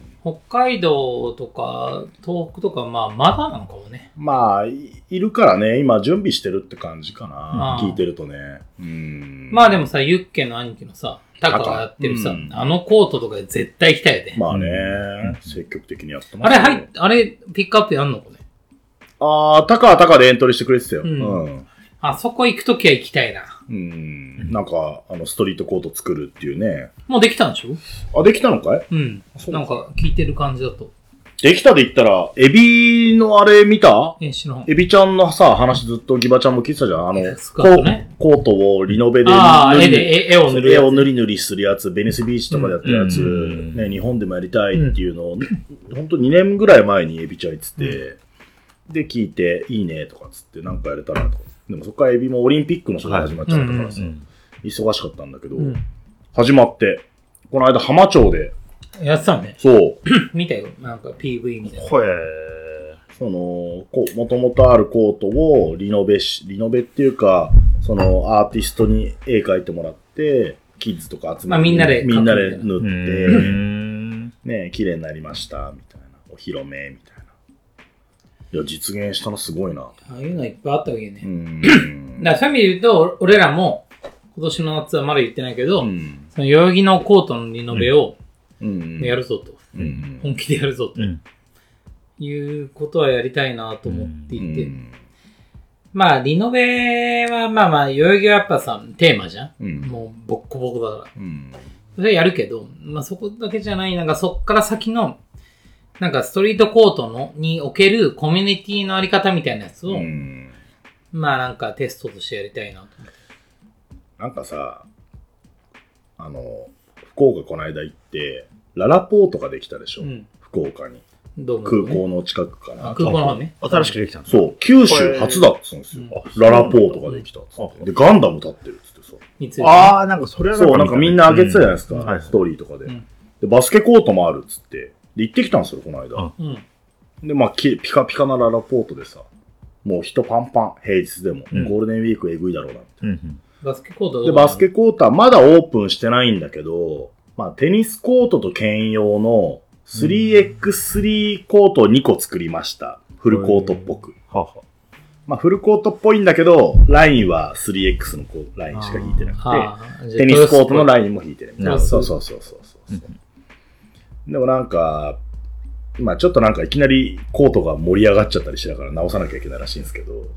北海道とか、東北とか、まあ、まだなのかもね。まあ、いいるからね、今準備してるって感じかな聞いてるとね。うん。まあでもさ、ユッケの兄貴のさ、タカがやってるさ、うんあのコートとかで絶対行きたいよね。まあね、積極的にやってまあれ、はい、あれ、ピックアップやんのこれ？ああ、タカはタカでエントリーしてくれてたよ。うんうん。あそこ行くときは行きたいな。うん。なんか、あの、ストリートコート作るっていうね。もうできたんでしょ？あ、できたのかい？うん。そうなんか聞いてる感じだと。できたで言ったら、エビのあれ見た？え、知らん。エビちゃんのさ、話ずっとギバちゃんも聞いてたじゃん。あの、ねココートをリノベで絵で、絵絵を塗る。絵を塗り塗りするやつ、ベニスビーチとかでやってるやつ、うんね、日本でもやりたいっていうのを、ほんと2年ぐらい前にエビちゃん言ってて、で、聞いて、いいねとかっつって、なんかやれたらとか。でもそこからエビもオリンピックの人が始まっちゃったからさ、うん。忙しかったんだけど、うん始まって、この間浜町で、やってたね。そう、見たよ。なんか PV みたいな。ほえその、こう、もともとあるコートをリノベし、リノベっていうか、そのアーティストに絵描いてもらって、キッズとか集めて、まあみんなでみんなでー。塗うって、ん。ね、綺麗になりました、みたいな。お披露目、みたいな。いや、実現したのすごいな。ああいうのいっぱいあったわけね。うん。だからそういう意味で言うと、俺らも、今年の夏はまだ言ってないけど、うん。その代々木のコートのリノベをうん。やるぞと。うん。本気でやるぞと。うん。いうことはやりたいなと思っていて。うんまあ、リノベは、まあまあ、代々木はやっぱさ、テーマじゃん。うん。もう、ボッコボコだから。うん。それやるけど、まあそこだけじゃない、なんかそっから先の、なんかストリートコートの、におけるコミュニティのあり方みたいなやつを、うん。まあなんかテストとしてやりたいなと思って。なんかさ、あの、福岡この間行って、ララポートができたでしょ、うん。福岡に。どうも、空港の近くかな。あ空港の方ね。新しくできたんですそう、九州初だっつうんですよ。ララポートができたっつって。で、ガンダム立ってるっつってさ。ああ、なんかそれはそう、なんかみんな上げてたじゃないですか、ストーリーとかで、うんで、バスケコートもあるっつって。で、行ってきたんですよ、この間。うん。で、まあ、きピカピカなララポートでさ、もう人パンパン、平日でも。うんゴールデンウィークえぐいだろうなって。バスケコートどうで、バスケコートはまだオープンしてないんだけど、まあ、テニスコートと兼用の 3x3 コートを2個作りました。フルコートっぽく。はあはまあ、フルコートっぽいんだけど、ラインは 3x のこうラインしか引いてなくああて、テニスコートのライン。も引いてるみたいな。なるほどそうそうそうそうそう。でもなんか、まあちょっとなんかいきなりコートが盛り上がっちゃったりしながら直さなきゃいけないらしいんですけど、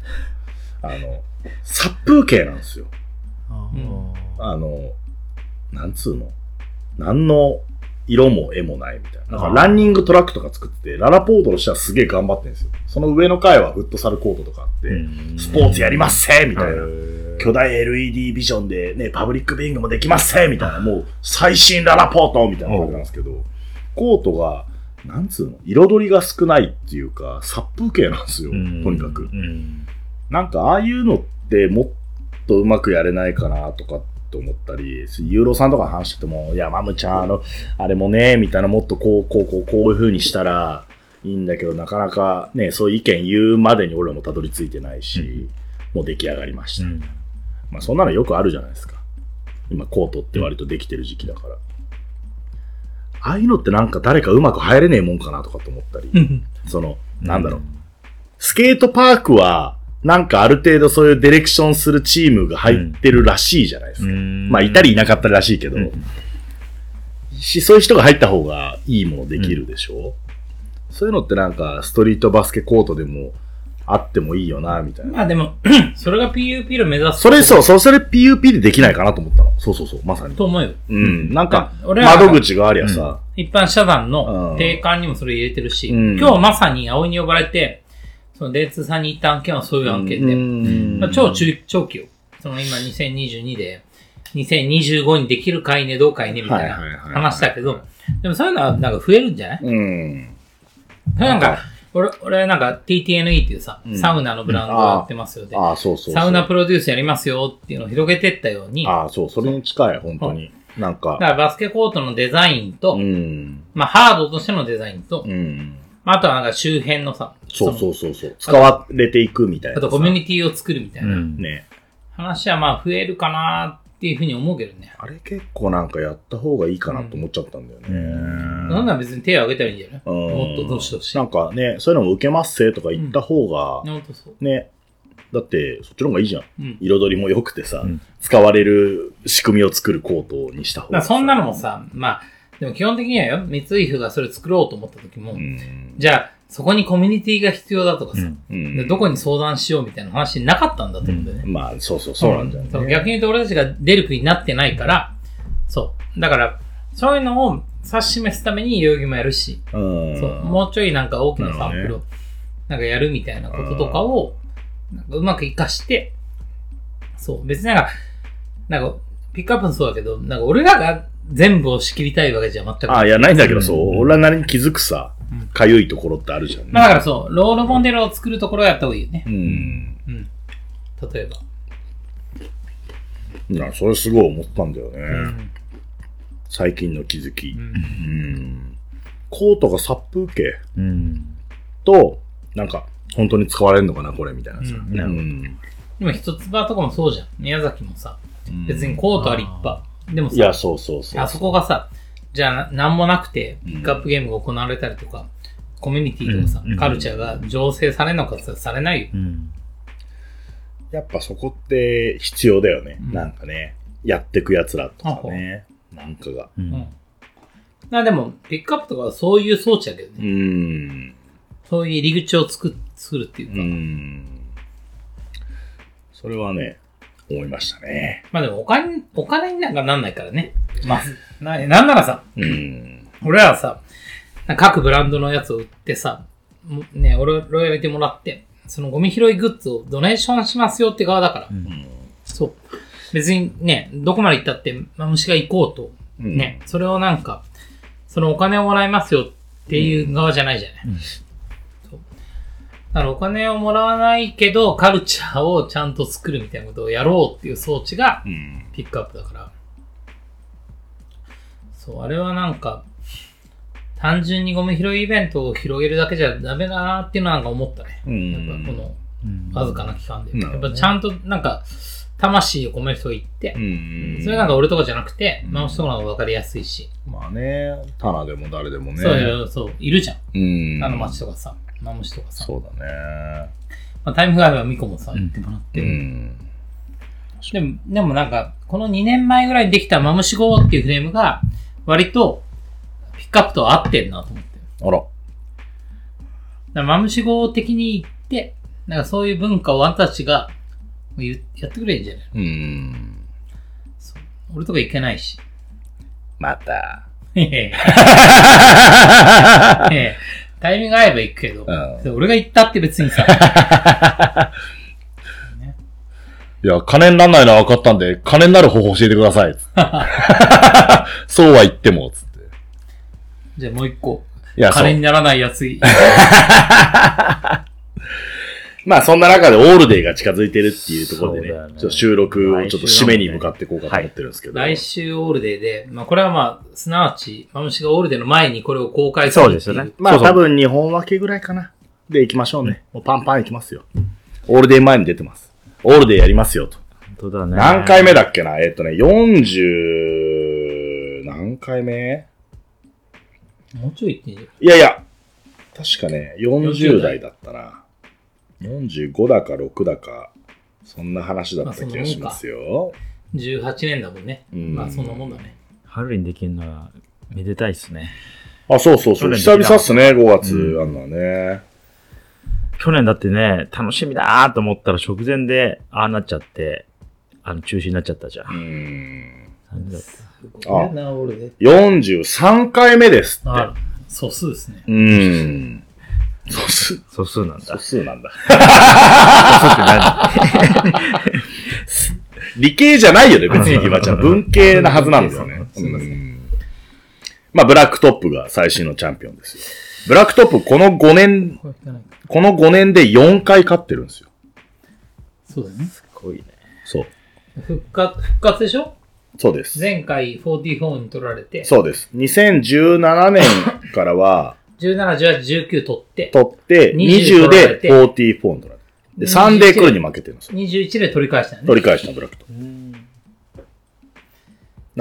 あの、殺風景なんですよ。うんあの、なんつうの？何の色も絵もないみたいな。なんかランニングトラックとか作ってて、ララポートとしてはすげえ頑張ってるんですよ。その上の階はフットサルコートとかあって、うんスポーツやりますせみたいな。へ巨大 LED ビジョンでね、パブリックビューイングもできますせみたいな、もう最新ララポートみたいな感じなんですけど、コートが、なんつうの、彩りが少ないっていうか、殺風景なんですよ、ーとにかく。うんなんかああいうのってもっとうまくやれないかなとかって思ったり、ユーロさんとか話してても、いや、マムちゃん、あの、あれもね、みたいな、もっとこう、こう、こう、こういう風にしたらいいんだけど、なかなかね、そういう意見言うまでに俺らもたどり着いてないし、もう出来上がりました。うんまあそんなのよくあるじゃないですか。今コートって割とできてる時期だから。ああいうのってなんか誰かうまく入れねえもんかなとかと思ったり。その、なんだろう。スケートパークは、なんかある程度そういうディレクションするチームが入ってるらしいじゃないですか。うん。まあいたりいなかったりらしいけど、うん。しそういう人が入った方がいいものできるでしょ、そういうのってなんかストリートバスケコートでもあってもいいよな、みたいな。まあでも、それが PUP の目指す。それそう、そうそれ PUP でできないかなと思ったの。そうそうそう、まさに。と思うよ。うん。なんか、俺は窓口がありゃさ、一般社団うんの定款にもそれ入れてるし、うん今日まさに葵に呼ばれて、その電通さんに行った案件はそういう案件で、うんまあ、超中長期よ。その今2022で、2025にできるかいね、どうかいね、みたいな話だけど、でもそういうのはなんか増えるんじゃない？うん。なんか、俺、俺なんか TTNE っていうさ、うんサウナのブランドをやってますよで、ああ、そうそうそう。サウナプロデュースやりますよっていうのを広げてったように、ああ、そう、それに近い、本当に。なんか、らバスケコートのデザインと、うん。まあハードとしてのデザインと、うん。まあ、あとはなんか周辺のさ、そうのそうそうそう。使われていくみたいなさ。あとコミュニティを作るみたいうな、んね。話はまあ増えるかなっていうふうに思うけどね。あれ結構なんかやった方がいいかなと思っちゃったんだよね。なんなら別に手を挙げたらいいんじゃない？うんもっとどしどし。なんかね、そういうのも受けますせとか言った方が、ほん。ね、だってそっちの方がいいじゃん。うん彩りも良くてさ、ん使われる仕組みを作るコートにした方が。まあそんなのもさ、まあ、でも基本的にはよ、三井府がそれ作ろうと思った時も、うん。じゃあ、そこにコミュニティが必要だとかさ、うん。うん。でどこに相談しようみたいな話なかったんだと思うんだよね。まあ、そうそう、そうなんだよね。そう逆に言うと俺たちが出る国になってないから、そう。だから、そういうのを指し示すために代々木もやるし、うん。そう、もうちょいなんか大きなサンプルを、なんかやるみたいなこととかを、なんかうまく活かして、そう、別になんか、なんか、ピックアップもそうだけど、なんか俺らが全部を仕切りたいわけじゃ全くない。あ、いや、ないんだけど、そう、俺らなりに気づくさ、かゆいところってあるじゃん。まあだからそう、ロールモデルを作るところをやった方がいいよねう。ん。うん。例えば。いや、それすごい思ったんだよね。うん。最近の気づき。ううんん。コートが殺風景うん。と、なんか、本当に使われるのかな、これ、みたいなさ。うんうん今、一つ葉とかもそうじゃん。宮崎もさ、別にコートは立派。でもいや、さ、そうそうそう。あそこがさ、じゃあな、なんもなくて、ピックアップゲームが行われたりとか、コミュニティとかさうん、カルチャーが醸成されるのかさ、されないよ。うん。やっぱそこって必要だよね。うんなんかね。やってく奴らとかね。なんかが。う。うんん。まあでも、ピックアップとかはそういう装置だけどうね。ん。そういう入り口を作作るっていううか。ん。それはね、思いましたね。まあでも、お金、お金になんかなんないからね。まあ、な、なんならさ、うん。俺らはさ、各ブランドのやつを売ってさ、もね、俺、ロイヤリティもらって、そのゴミ拾いグッズをドネーションしますよって側だから。そう。別にね、どこまで行ったって、まあ、虫が行こうと、うんね、それをなんか、そのお金をもらいますよっていう側じゃないじゃない。そうだからお金をもらわないけど、カルチャーをちゃんと作るみたいなことをやろうっていう装置がうん。ピックアップだから。そう、あれはなんか、単純にゴミ拾いイベントを広げるだけじゃダメだなっていうのはなんか思ったね。うんやっぱこのうんわずかな期間で。やっなるほどねぱちゃんとなんか、魂を込める人がいって、うん。それなんか俺とかじゃなくて、マウスとかの方が分かりやすいし。まあね、タナでも誰でもね。そういう、そう、いるじゃん。うん。あの街とかさ、マムシとかさ。そうだね。まあ、タイムフライはミコもさ、言ってもらってうる。ん。でも、でもなんか、この2年前ぐらいにできたマムシ号っていうフレームが、割と、ピックアップと合ってるなと思ってる。あら。だマムシ号的に言って、なんかそういう文化をあんたたちがやってくれるんじゃないうん。俺とかいけないし。また。ええええタイミング合えば行くけど、うんで俺が行ったって別にさ、いや、金になんないのは分かったんで、金になる方法教えてください。そうは言っても、つって。じゃあもう一個、いや、そう。金にならないやつい、まあ、そんな中でオールデーが近づいてるっていうところでね、ねちょっと収録をちょっと締めに向かっていこうかと思ってるんですけど。来週オールデーで、まあこれはまあ、すなわち、マムシがオールデーの前にこれを公開するっていう。そうですよねまあ、多分2本分けぐらいかな。で、行きましょうね。もうパンパン行きますよ。オールデー前に出てます。オールデーやりますよと。本当だね。何回目だっけな？えっとね、40、何回目？もうちょい言ってんじいやいや、確かね、40 40代だったな。45だか6だか、そんな話だった気がしますよ。ゃん。18年だもんね。うんまあそんなもんだね。春にできるのは、めでたいっすね。あ、そうそうそう。久々っすね、5月、あんなね。去年だってね、楽しみだーと思ったら直前で、ああなっちゃって、あの、中止になっちゃったじゃん。うん。すごいな、オールデー。43回目ですって。あ、素数ですね。うん。素数、素数なんだ。素数なんだ。素数って何？理系じゃないよね、別にひばちゃん。文系なはずなんですよね。まあ、ブラックトップが最新のチャンピオンですよ。ブラックトップ、この5年、この5年で4回勝ってるんですよ。そうだよね。すごいね。そう。復活、復活でしょ？そうです。前回44に取られて、そうです。2017年からは、17、18、19取って、取って、20 20で44に取られて。で、サンデークルに負けてるんですよ。21で取り返したよね。取り返したブラックトップ。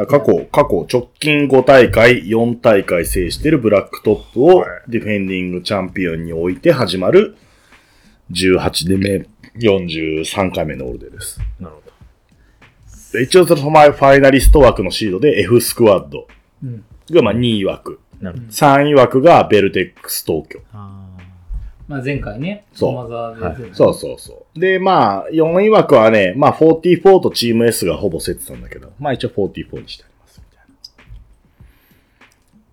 過去、過去、直近5大会、4大会制してるブラックトップをディフェンディングチャンピオンに置いて始まる18年目、43回目のオールデーです。なるほど。で一応そのファイナリスト枠のシードで F スクワッドうんがまあ2位枠。なるほど。3位枠がベルテックス東京。あまあ前回ね、そう。駒沢で、はい。そうそうそう。で、まあ、4位枠はね、まあ44とチーム S がほぼ競ってたんだけど、まあ一応44にしてあります、みたい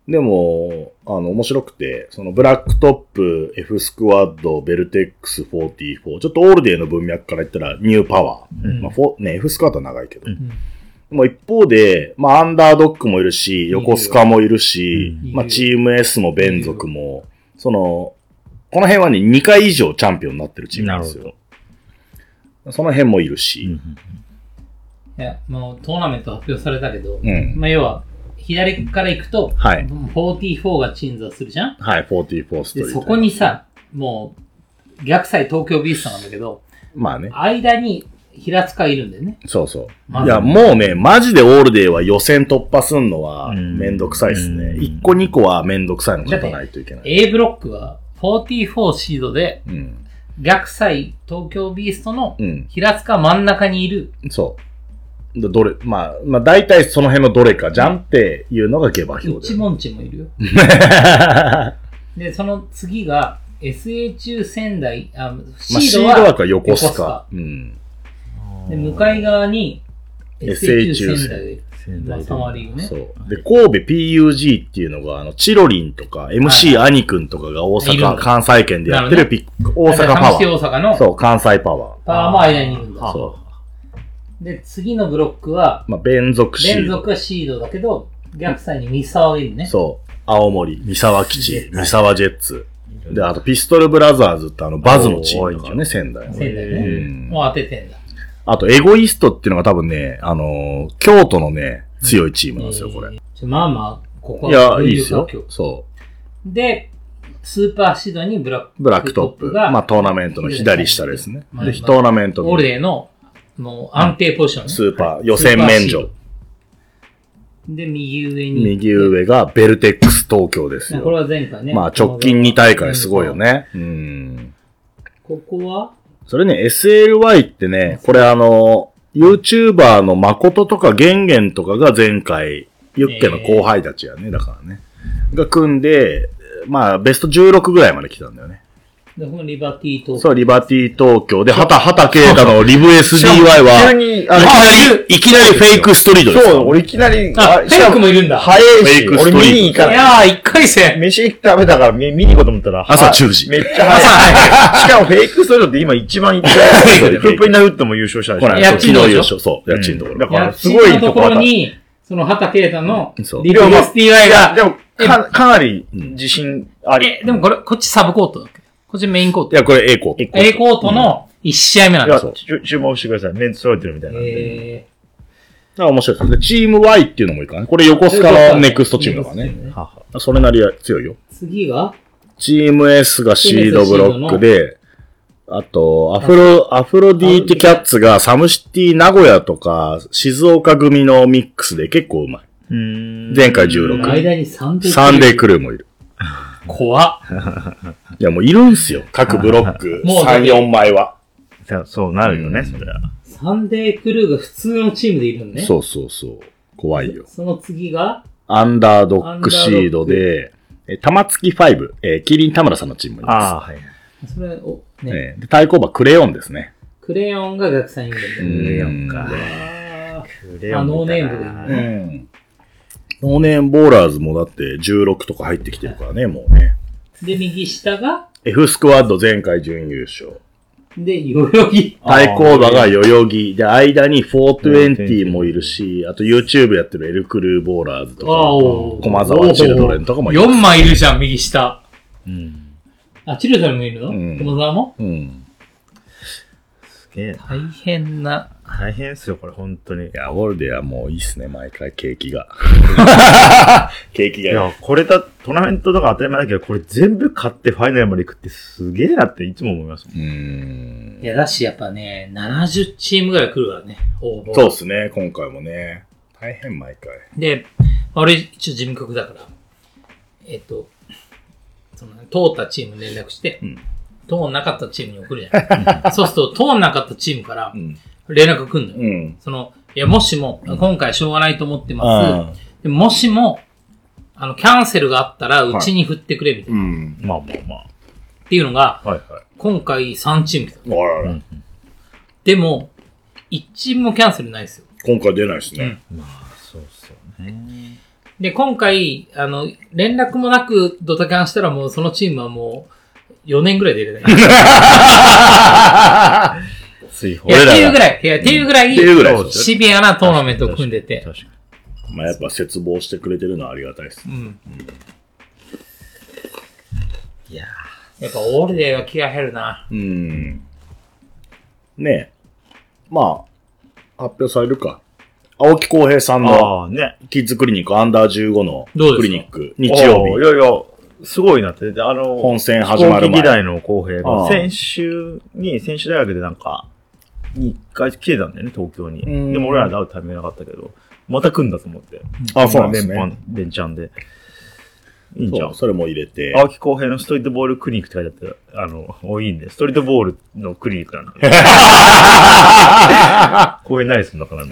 な。でも、あの、面白くて、そのブラックトップ、F スクワッド、ベルテックス44、ちょっとオールデーの文脈から言ったらニューパワー。うん。まあ、フォね、F スクワッドは長いけど。うん。もう一方で、まあ、アンダードックもいるし、横須賀もいるし、うん。まあ、チーム S もベン族も、その、この辺はね、2回以上チャンピオンになってるチームなんですよ。その辺もいるーし、うんいや、もうトーナメント発表されたけど、うんまあ要は、左から行くと、はい44が鎮座するじゃん？はい、44ストリで、ート。そこに、さ、もう、逆サイ東京ビーストなんだけど、まあね、間に平塚いるんだよね。そうそう。いや、もうね、マジでオールデーは予選突破すんのはうんめんどくさいですね。うん1個2個はめんどくさいの勝たないといけない。A ブロックは44シードで、うん。逆サイ東京ビーストのうん。平塚真ん中にいる。そう。どどれ、まあ、まあ大体その辺のどれかじゃんっていうのが下馬評で。一文字もいるよ。で、その次が SA 仙台、あまあ、シードシードは枠は横須賀。うん。で、向かい側に SH SH 仙台がいる。まあ、仙台でサマリーね。そう。で、神戸 PUG っていうのが、あの、チロリンとか、MC 兄くんとかが大阪、いるんだ関西圏でやってるピック、大阪パワー。大阪のそう、関西パワパワーも間にいるんー。だ。そで、次のブロックは、う。まあ、連続シード連続はシードだけど、逆サイに三沢がいるね。そう。青森、三沢基地三沢ジェッツ。で、あと、ピストルブラザーズってあの、バズのチームだからね、仙台の。仙台ね。うんもう当ててんだ。あと、エゴイストっていうのが多分ね、あのー京都のね、強いチームなんですよ、これ。いえーまあまあ、ここや、はいいですよどうで、スーパーシードにブラックう。ブラックトップ。がまあ、トーナメントの左下ですね。まあで、トーナメントオールのの、もう安定ポジションね、スーパー、予選免除。で、右上に。右上がベルテックス東京ですまあこれよ。は前回ね。まあ、直近2大会すごいよ。ね。うん。ここはそれね、SLY ってね、これあの、YouTuber の誠とか玄玄とかが前回、ユッケの後輩たちやね、だからね。が組んで、まあ、ベスト16ぐらいまで来たんだよね。で、このリバティと。そう、リバティ東京で、畑、畑啓太のリブ SDY 急は、に、あいきなり、いきなりフェイクストリートですそう、よ。俺いきなり、あ、フェイクもいるんだ。早いし俺見に行かない。やー、一回戦。飯食べたから見見に行こうと思ったら、朝は10時めっちゃ早い。しかもフェイクストリートって今一番行ってない。フ ープインナーフットも優勝したでしょ。このや間、昨日っちんのでしょ優勝。そう、家賃のところ。だから、やすごいのところに。に、その畑啓太のそうリバティ STY いや、が、でも、か、かなり自信あり。え、でもこれ、こっちサブコートだっけ？こっちメインコート。いや、これ A コート。A コートの1試合目なんですよ。注注目してください。メンツ揃えてるみたいなんで。えだから面白いです。で、チーム Y っていうのもいいからね。これ横須賀のネクストチームだからね。ははそれなりは強いよ。ー、次が？チーム S がシードブロックで、あと、アフロ、アフロディーティキャッツがサムシティ名古屋とか静岡組のミックスで結構うまい。前回16。間にサンデークルーもいる。怖っ。いや、もういるんすよ。各ブロック もうだっ3、て4枚は。そうそうなるよね、それは。サンデークルーが普通のチームでいるのね。そうそうそう。怖いよ。その次が、アンダードックシードで、え、玉突き5、えー、キリン田村さんのチームにいます。ああ、はい。それ、お、ね、えーで、対抗馬クレヨンですね。クレヨンが学祭イングうランクレヨンか。ド。クレあ、ノーネームでだいるね。ノーネームボーラーズもだって16とか入ってきてるからね、もうね。で、右下が、F スクワッド前回準優勝。で、代々木。対抗馬が代々木。で、間に420もいるし、あと YouTube やってるエルクルーボーラーズとあか、お駒沢チルドレンとかもいる。4枚いるじゃん、右下。うん。あ、チルドレンもいるの？うん駒沢も？うん。すげえな。大変な。大変ですよ、これ、本当に。いいや、ウォルデーはもういいっすね、毎回、景気が。景気がいい。や、これだ、トーナメントとか当たり前だけど、これ全部勝ってファイナルまで行くってすげえなっていつも思いますもん。うーんい。や、だし、やっぱね、70チームぐらい来るからね、応募。そうっすね、今回もね。大変、毎回。で、俺一応事務局だから、えっと、その、通ったチームに連絡して、ん通んなかったチームに送るじゃん。そうすると、通んなかったチームからうん。連絡来んのよ。うん。その、いや、もしも、今回しょうがないと思ってあます。でもしも、あの、キャンセルがあったら、うちに振ってくれ、みたいな。っうん。まあまあまていうのが、あ。はいはい。今回3チーム来た。あらら、でも、1チームもキャンセルないですよ。今回出ないですね。そうっすよね。で、今回、あの、連絡もなくドタキャンしたらもうそのチームはもう4年ぐらい出れない。ついほいや、俺らがっていうぐらい、いや、っていうぐらい、っていうぐらいそうですよシビアなトーナメントを組んでて。確かまあやっぱ絶望してくれてるのはありがたいですう。ん。に。いややっぱオールデーは気が減るな。うん。ねえ。まあ、発表されるか。青木浩平さんー。のね。キッズクリニックアンダー15のクリニック、日曜おーい日、やいや、すごいなって。であの、本戦始まる前飛行機時代の公平が、先週に、先週大学でなんか、に一回来てたんだよね、東京に。うんでも俺らで会うタイミングなかったけど、また来んだと思って。あそうなんですね連番、連チャンで。いいんじゃんそう、。それも入れて。青木公平のストリートボールクリニックって書いてあって、あの、多いんで、ストリートボールのクリニックなんで。公平何すんのかな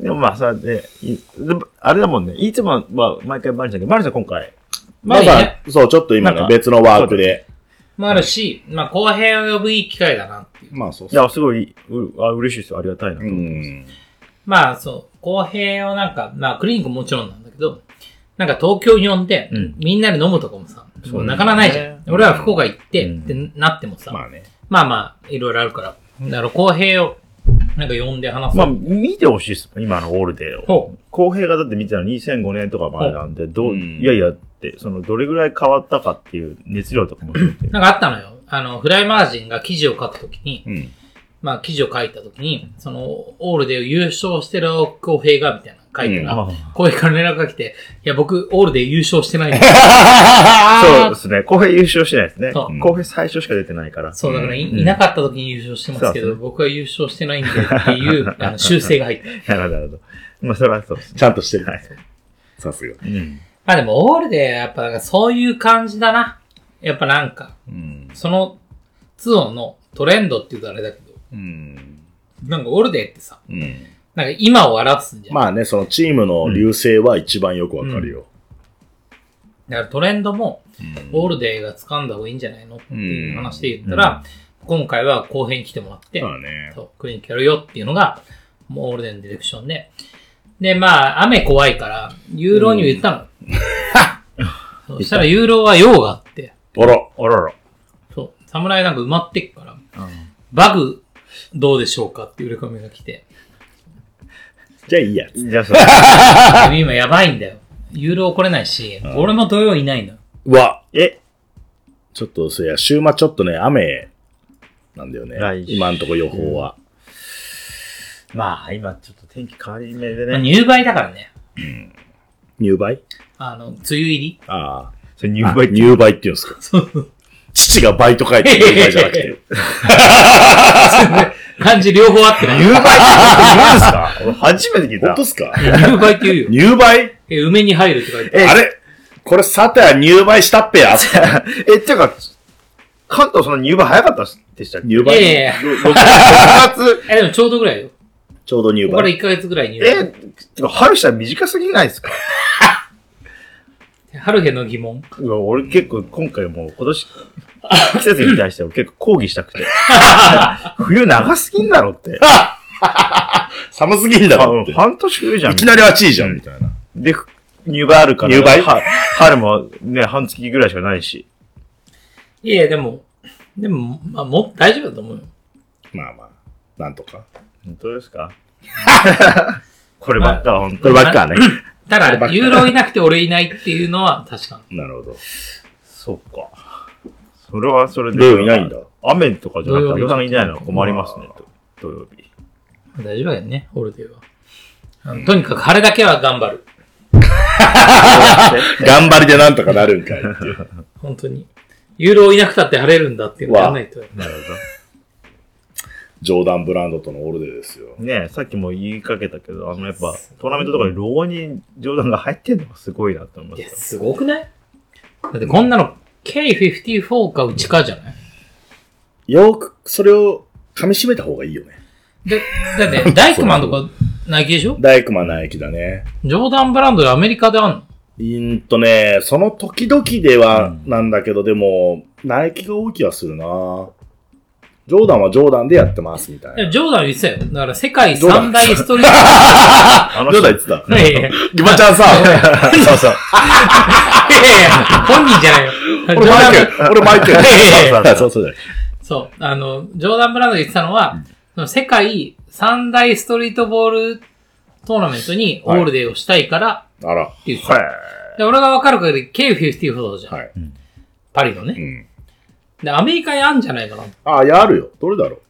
でもまあ、さ、で、いでもあれだもんね、いつも、まあ、毎回バルちゃんけど、バルちゃん今回、まだね。そう、ちょっと今ね、別のワークで。まああるし、まあ公平を呼ぶいい機会だなっていう。まあそうそう。いや、すごい、うあ嬉しいですよ。ありがたいなとう思って。ん。まあそう、公平をなんか、まあクリニックももちろんなんだけど、なんか東京に呼んで、うんみんなで飲むとかもさ、そうなかなかないじゃん。俺は福岡行って、うんってなってもさ、まあね。まあまあ、いろいろあるから。だから公平を、なんか呼んで話そう。まあ、見てほしいです。今のオールデーをほ。公平がだって見てたの2005年とか前なんで、どう、うんいやいやって、その、どれぐらい変わったかっていう熱量とかも含めて。なんかあったのよ。あの、フライマージンが記事を書くときに、うん。まあ記事を書いたときに、その、オールで優勝してる公平が、みたいなの書いたら、うん公平から連絡が来て、いや、僕、オールで優勝してないんだ そうですね。公平優勝してないですね。そう公平最初しか出てないから。そう、だからい,、うんいなかった時に優勝してますけど、僕は優勝してないんでっていう、あの修正が入って。なるほど、なるほど。まあ、それはそうですね。ちゃんとしてる。はい。さすが。うん。まあでも、オールで、やっぱなんかそういう感じだな。やっぱなんか、うん。その、ツオのトレンドっていうとあれだけど、うん。なんかオールデーってさ、うん。なんか今を表すんじゃん。まあね、そのチームの流星は一番よくわかるよ。だからトレンドも、オールデーが掴んだ方がいいんじゃないのっていう話で言ったら、今回は後編来てもらって、そう。そう、クリニックやるよっていうのが、もうオールデンのディレクションで。で、まあ、雨怖いから、ユーロにも言ったの。そしたらユーロは用があって、あら。あらら。そう、侍なんか埋まってっから、バグどうでしょうかっていうレコメが来て、じゃあいいや。じゃあそれ、でも今やばいんだよ。ユーロ来れないし、俺も土曜いないのよ。うわ、え、ちょっと、そりゃ、週末ちょっとね、雨なんだよね来。週今んとこ予報は。まあ、今ちょっと天気変わり目でまあね。入梅だからね。入梅？あの、梅雨入り？あそれ入あ。梅って入梅って言うんですか？父がバイト帰って入梅じゃなくて。漢字両方あってない。入梅って言うんですか？俺初めて聞いた本当。っすか？入梅って言うよ。入梅え、梅に入るって書いてある。あれ？これ、さては入梅したっぺや。え、っていうか、関東その入梅早かったでしたっけ？入梅いやいやいや6月、え、でもちょうどぐらいよ。ちょうど入ここから梅。1ヶ月ぐらいに。え、てか春したら短すぎないですか？春への疑問。うわ俺結構今回もう今年、季節に対しては結構抗議したくて。冬長すぎんだろって。寒すぎんだろって。半年冬じゃん。いきなり暑いじゃん、みたいな。で、入梅あるから。入梅は春もね、半月ぐらいしかないし。いや、でも、でも、まあ、もう大丈夫だと思うよ。まあまあ、なんとか。本当ですか？こればっかは本こ当に。ればっかはね。ただ、ユーロいなくて俺いないっていうのは確かなるほど。そうか。それはそれで。土曜いないんだ。雨とかじゃなくて、土曜さんがいないのは困りますね。土曜日。に。大丈夫だよね、オルデーは。あのとにかく晴れだけは頑張る。頑張りでなんとかなるんかいっていう。本当に。ユーロいなくたって晴れるんだっていうやらないと。なるほジョーダンブランドとのオルデですよ。ど。ねさっきも言いかけたけど、あのやっぱ、トーナメントとかにロゴに冗談が入ってんのがすごいなと思いいや、ますすごくない？だってこんなの K54 かうちかじゃない？よく、それを噛み締めた方がいいよね。で、だって、ダイクマンとかナイキでしょ？ダイクマンナイキだね。ジョーダンブランドでアメリカであんの？うーんとね、その時々ではなんだけど、でも、ナイキが多い気はするなジョーダンはジョーダンでやってますみたいな。いやジョーダン言ってたよ。だから世界三大ストリート。あのジョーダン言ってた。いやいやいギバちゃんさ、そうそう。やいや本人じゃないよ。俺マイケル、俺マイケル。そうそう。そう。あの、ジョーダンブランドが言ってたのは、その世界三大ストリートボールトーナメントにオールデーをしたいからあら。って言ってた。で俺がわかる限り K54 じゃん。はい。パリのね。うん。で、アメリカにあんじゃないかな。あ、いや、あるよ。どれだろう。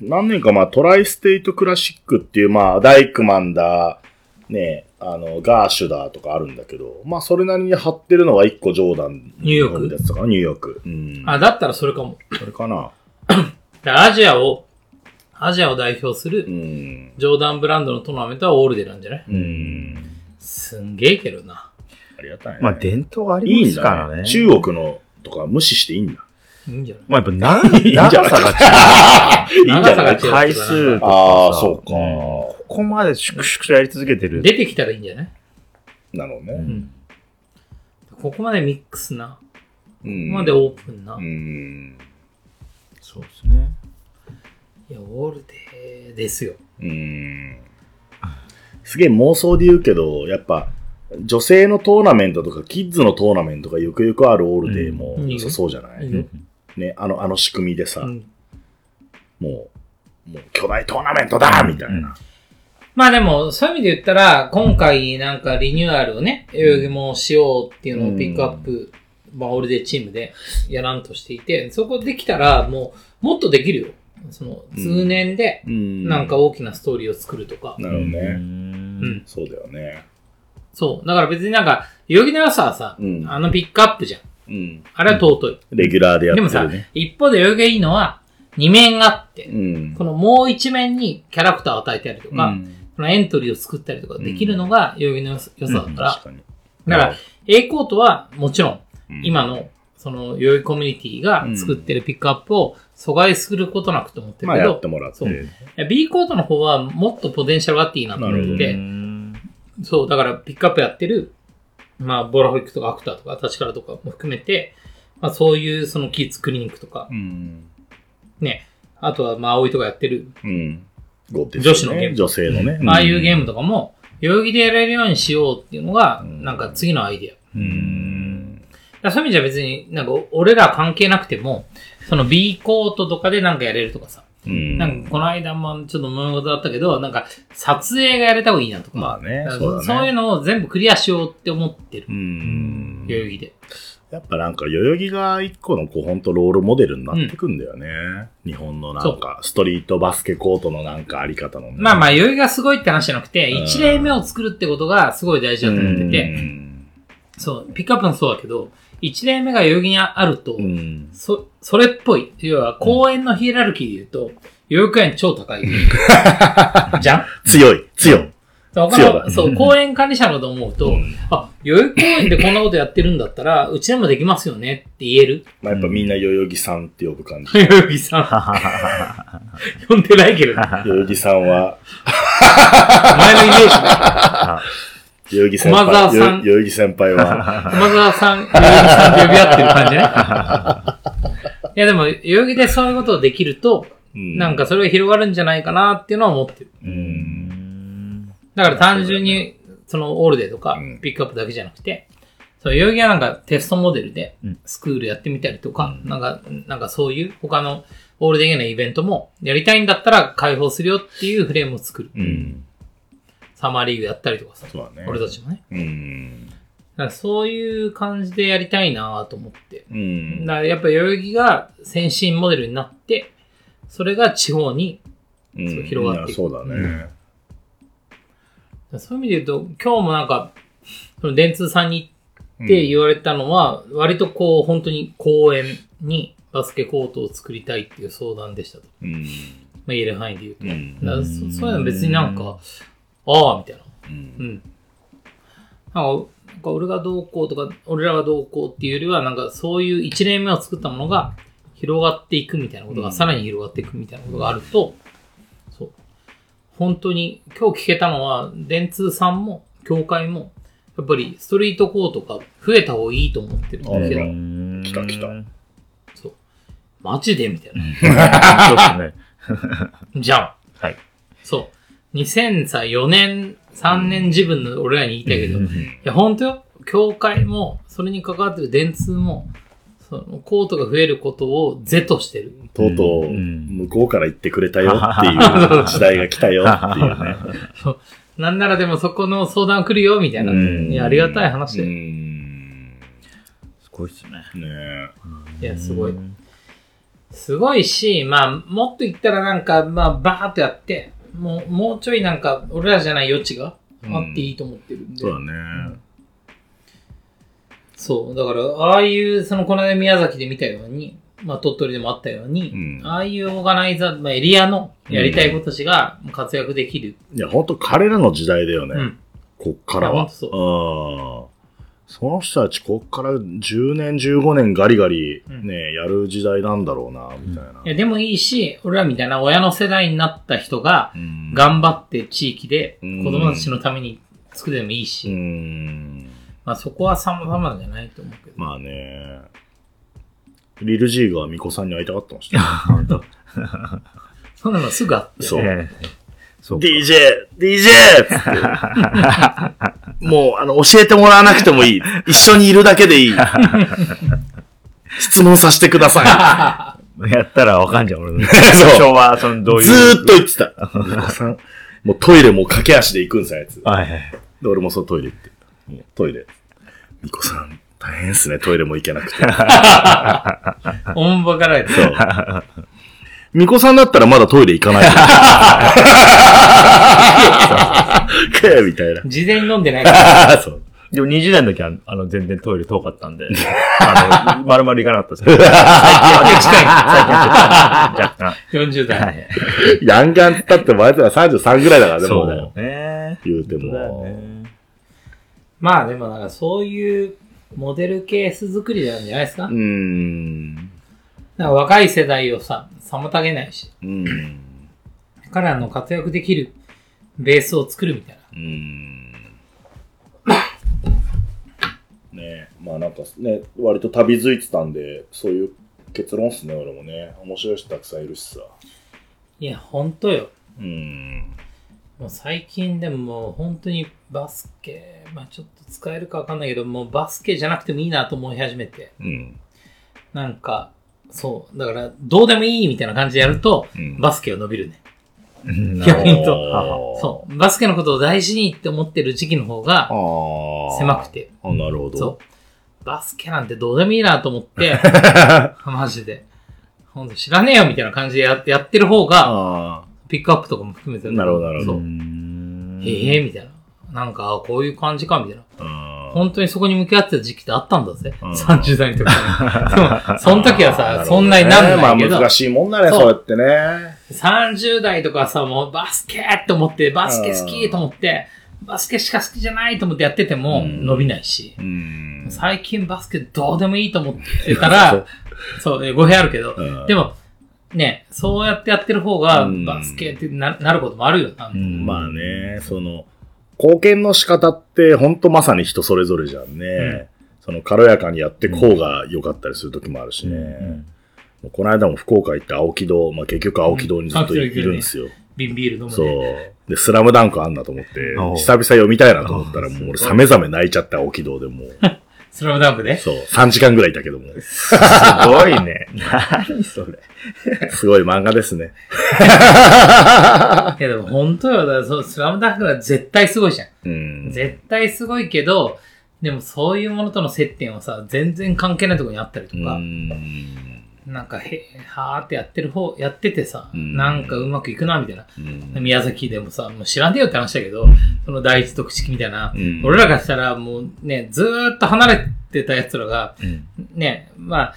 何年か、まあ、トライステイトクラシックっていう、まあ、ダイクマンだ、ね、あの、ガーシュだとかあるんだけど、まあ、それなりに貼ってるのは一個ジョーダン。ニューヨークのやつかな、ニューヨーク。うん。あ、だったらそれかも。それかな。でアジアを、アジアを代表すうるん。ジョーダンブランドのトーナメントはオールデーなんじゃない？うん。すんげえけどな。ありがたいね。まあ伝統があいりまいんだね。すからね。中国のとか無視していいんだ。いいんじゃない？まあやっぱ な、いいんじゃない？長さが違う。いいんじゃない長さが違う回数とかさああ、そうか。ここまで粛々とやり続けてる。出てきたらいいんじゃない？なるほどね。んここまでミックスな、うんここまでオープンな。ういん。そうですね。や、オールデーですよ。うん。すげえ妄想で言うけど、やっぱ、女性のトーナメントとか、キッズのトーナメントがゆくゆくあるオールデーもうん良さそうじゃない、いいよね、あの、あの仕組みでさ、うんもう、もう巨大トーナメントだみたいな。まあでも、そういう意味で言ったら、今回なんかリニューアルをね、代々木もしようっていうのをピックアップ、まあオールデーチームでやらんとしていて、そこできたらもう、もっとできるよ。その、通年で、うんなんか大きなストーリーを作るとか。なるほどね。うん。そうだよね。そう。だから別になんか、代々木の良さはさ、うんあのピックアップじゃん。うん。あれは尊い。レギュラーでやってでもさるね。、一方で代々木がいいのは、二面あって、うん。このもう一面にキャラクターを与えたりとか、うんこのエントリーを作ったりとかできるのが代々木の良さだから、確かに。だから、A コートはもちろん、うん今の、その、代々木コミュニティが作ってるピックアップを阻害することなくと思ってるまあけど、やってもらって。そう B コートの方はもっとポテンシャルがあっていいなと思ってて、そう、だからピックアップやってる、まあ、ボラホリックとかアクターとか、立川とかも含めて、まあ、そういうそのキッズクリニックとかう、ん。ね、あとは、まあ、葵とかやってる、うん。女子のゲーム女性のね。ああいうゲームとかも、代々木でやれるようにしようっていうのが、なんか次のアイディア。うん。そういう意味じゃ別に、なんか俺ら関係なくても、その B コートとかでなんかやれるとかさ。うん。なんかこの間もちょっと物事だったけど、なんか撮影がやれた方がいいなとか。まあねそうだねそういうのを全部クリアしようって思ってるう。ん。代々木で。やっぱなんか、代々木が一個のこう、ほんとロールモデルになってくんだよね。日本のなんか、ストリートバスケコートのなんかあり方のね。まあまあ、代々木がすごいって話じゃなくて、うん一例目を作るってことがすごい大事だと思ってうて、んそう、ピックアップもそうだけど、一例目が代々木にあると、うん。そ、それっぽい。要は、公園のヒエラルキーで言うと、代々木公園超高い。じゃん？強い、強い。他強だの、そう、公園管理者のと思うと、あ、代々木公園でこんなことやってるんだったら、うちでもできますよねって言える。まあやっぱみんな代々木さんって呼ぶ感じ。代々木さん。呼んでないけどね。代々木さんは、前のイメージね。代々木先輩、駒沢さん代々木先輩は、熊沢さん、代々木さんって呼び合ってる感じね。いやでも、代々木でそういうことをできると、なんかそれが広がるんじゃないかなっていうのは思ってる。うん。だから単純に、そのオールデーとかうんピックアップだけじゃなくて、そう、代々木はなんかテストモデルでうんスクールやってみたりとか、なんか、なんかそういう他のオールデーのイベントもやりたいんだったら開放するよっていうフレームを作る。うん。サマーリーグやったりとかさ、そうだね。俺たちもね。うん。だからそういう感じでやりたいなと思って。うん。だからやっぱ代々木が先進モデルになって、それが地方に、うんそう広がっていくいやそうだね。そういう意味で言うと、今日もなんか、その電通さんに行って言われたのは、割とこう、本当に公園にバスケコートを作りたいっていう相談でしたと。うん。まあ言える範囲で言うと。うんだからそそういうの別になんか、ああ、みたいな。うんうん。なんか、なんか俺がどうこうとか、俺らがどうこうっていうよりは、なんかそういう一例目を作ったものが広がっていくみたいなことが、うんさらに広がっていくみたいなことがあると、そう。本当に、今日聞けたのは、電通さんも、協会も、やっぱりストリートコートが増えた方がいいと思ってるって聞けたあら来た来たそう。マジでみたいな。そうですね。じゃん。はい。そう。2004年、3年自分の俺らに言いたいけど、いや、本当よ。協会も、それに関わってる電通も、そのコートが増えることを是としてる。とうとう、うん向こうから言ってくれたよっていう 時代が来たよっていうね。そうなんならでもそこの相談来るよ、みたいな。うんいや、ありがたい話うで。ん。すごいっすね。ねいや、すごい。すごいし、まあ、もっと言ったらなんか、まあ、バーっとやって、もう、もうちょいなんか、俺らじゃない余地があっていいと思ってるんで。そうだね。そう。だから、ああいう、その、この間宮崎で見たように、まあ、鳥取でもあったように、うんああいうオーガナイザー、まあ、エリアのやりたい子たちが活躍できる。いや、本当彼らの時代だよね。うん。こっからは。そううんその人たち、こっから10年、15年ガリガリね、やる時代なんだろうな、みたいな。いや、でもいいし、俺らみたいな親の世代になった人が、うん頑張って地域でうん子供たちのために作ってもいいし、うん。まあそこは様々じゃないと思うけど。まあね。リルジーがミコさんに会いたかってました。本当。そんなのすぐあって。そう。DJ! DJ! つって。もう、あの、教えてもらわなくてもいい。一緒にいるだけでいい。質問させてくださやったらわかんじゃん、俺の。そう昭和、その、どうい。いう。ずーっと言ってた。もうトイレも駆け足で行くんさ、あいつ。はいはい。で、俺もそうトイレ行って。もうトイレ。ミコさん、大変っすね、トイレも行けなくて。おんばかられて。そう。ミコさんだったらまだトイレ行かない。かよみたいな。事前に飲んでないから。そう。でも20代の時は、あの、全然トイレ遠かったんで、あの、丸々行かなかったですけど。最近は近い。最近はちょっと、若40干。は代。い。ヤンガンって言ったって、前ら33ぐらいだからね、もそうだよね。言うてそうだよも。ね。まあでもなんかそういうモデルケース作りなんじゃないですか,、うーん。なんか若い世代をさ、妨げないし、うん。彼らの活躍できるベースを作るみたいな。うん。ねまあなんかね、割と旅づいてたんで、そういう結論っすね、俺もね。面白い人たくさんいるしさ。いや、ほんとよ。うん。もう最近でももう本当にバスケ、まあちょっと使えるかわかんないけど、もうバスケじゃなくてもいいなと思い始めて。うん。なんか、そう。だから、どうでもいいみたいな感じでやると、うんバスケは伸びるね。うん逆に言うとそう。バスケのことを大事にって思ってる時期の方が狭くて。あ、なるほど。そう。バスケなんてどうでもいいなと思って、マジで。ほんと知らねえよみたいな感じでややってる方が、あピックアップとかも含めて。なるほどなるほどへえ、みたいな。なんか、あこういう感じか、みたいな。あ。本当にそこに向き合ってた時期ってあったんだぜ。うん30代の時に。でもその時はさ、ねそんなになんないけど、まあ難しいもんだね、そうやってね。30代とかさ、もうバスケって思って、バスケ好きと思って、バスケしか好きじゃないと思ってやっててもうん伸びないし、うん。最近バスケどうでもいいと思ってたら、そう、え語弊あるけど、うんでも、ね、そうやってやってる方がうんバスケってななることもあるよな。うんまあね、その、貢献の仕方って、ほんとまさに人それぞれじゃんね。その、軽やかにやってこうが良かったりする時もあるしね。うんもうこの間も福岡行って青木戸、まあ結局青木戸にずっといるんですよ。瓶ビール飲むそうね。。で、スラムダンクあんなと思って久々読みたいなと思ったら、もう俺、さめざめ泣いちゃって、青木戸でもう。スラムダンクでそう、3時間ぐらいいたけども。すごいね。何それ。すごい漫画ですね。いやでも本当よ。だからそうスラムダンクは絶対すごいじゃん。うん。絶対すごいけど、でもそういうものとの接点はさ、全然関係ないところにあったりとうか、ん。なんかへ、はーってやってる方、やっててさ、うん。なんかうまくいくな、みたいな。うん。宮崎でもさ、もう知らねえよって話だけど、その第一特式みたいな、うん。俺らがしたらもうね、ずーっと離れてた奴らが、うん。ね、まあ、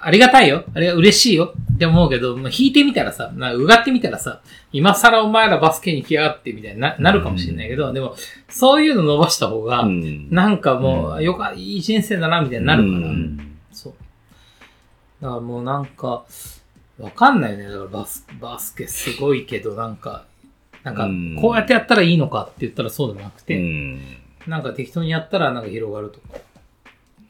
ありがたいよ。あれが嬉しいよ。って思うけど、まあ、引いてみたらさ、なうがってみたらさ、今更お前らバスケに来やがってみたいにななるかもしれないけど、でも、そういうの伸ばした方が、うん。なんかもう、よか、いい人生だな、みたいになるから、うん。だからもうなんか、わかんないよね。だからバス、バスケすごいけど、なんか、なんかうん、こうやってやったらいいのかって言ったらそうでもなくうて、ん。なんか適当にやったらなんか広がるとか。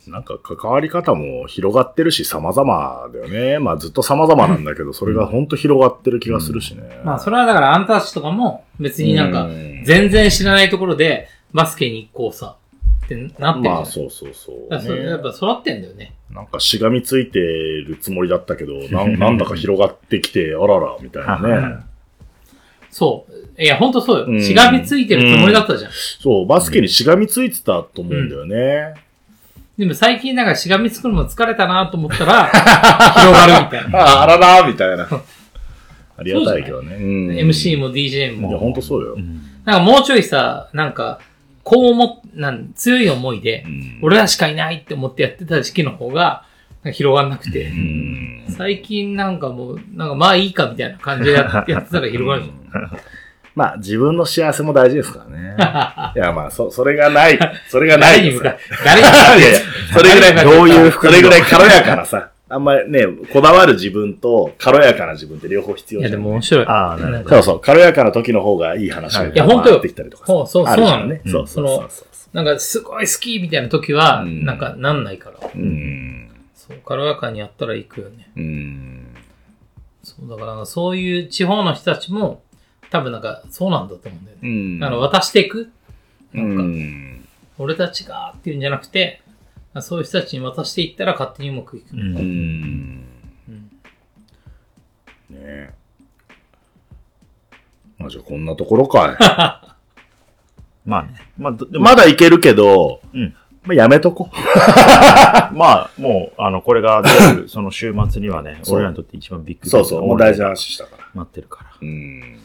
なんか関わり方も広がってるし様々だよね。まあずっと様々なんだけど、それがほんと広がってる気がするしね。まあ、それはだからあんたたちとかも、別になんかうん、全然知らないところで、バスケに行こうさ、ってなってるじゃん。まあそうそうそう、やっぱ育ってんだよね。なんかしがみついてるつもりだったけど、なんなんだか広がってきて、あらら、みたいなね。そう。いや、ほんとそうよ。うんしがみついてるつもりだったじゃん。そう、バスケにしがみついてたと思うんだよね。でも最近なんかしがみつくのも疲れたなと思ったら、広がるみたいな。あ あらら、みたいな。ありがたいけどね。うん MC も DJ いや、も。ほんとそうよ。なんかもうちょいさ、なんか、こう思っ、なん強い思いで、うん。俺らしかいないって思ってやってた時期の方が、広がんなくて、うん。最近なんかもう、なんかまあいいかみたいな感じでややってたら広がるじゃん。まあ、自分の幸せも大事ですからね。いや、まあ、そ、それがない。それがない誰に向か誰に向 いかそれぐらい、どういうそれぐらい軽やかなさ、あんまりね、こだわる自分と軽やかな自分って両方必要いやじゃん。でも面白い。ああなるほどそうそう、軽やかな時の方がいい話がいや本当よ回ってきたりとかさそうそうあるじゃんそうなのね。そうそうそうそう。なんかすごい好きみたいな時は、うんなんかなんないから。うん。そう、軽やかにやったら行くよね。うん。そう、だからなんかそういう地方の人たちも、多分なんかそうなんだと思うんだよね。うん。だから渡していく？うなんか、ん。俺たちがっていうんじゃなくて、そういう人たちに渡していったら勝手にうまくいく。うんうん。うんねえ。まあじゃあこんなところか まあね。まあ、まだいけるけど、うんまあやめとこ。まあ、もう、あの、これが出る、その週末にはね、俺らにとって一番ビッグそうそう、もう大事な話したから。待ってるから。うん。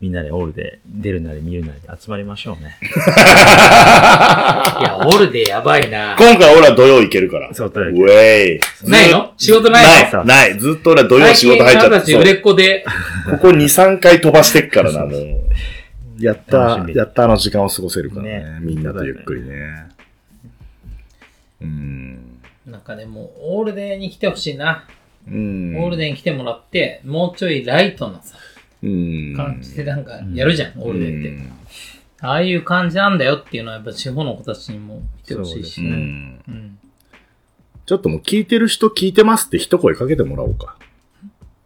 みんなでオールで出るなり見るなり集まりましょうね。いや、オルでやばいな。今回俺は土曜行けるから。そうだよウェイ。ないの？仕事ないの？ない、ない。ずっと俺は土曜仕事入っちゃって。最近あなたたち売れっ子で、ここ2、3回飛ばしてっからな、もう。やった楽し、みやったあの時間を過ごせるからね。ねみんなとゆっくりね。うん。なんかね、もうオールデーに来てほしいな。うん。オールデーに来てもらって、もうちょいライトなさ、うん。感じでなんかやるじゃん、オールデーって。ああいう感じなんだよっていうのはやっぱ地方の子たちにも来てほしいしうね。ん。うん。ちょっともう聞いてる人聞いてますって一声かけてもらおうか。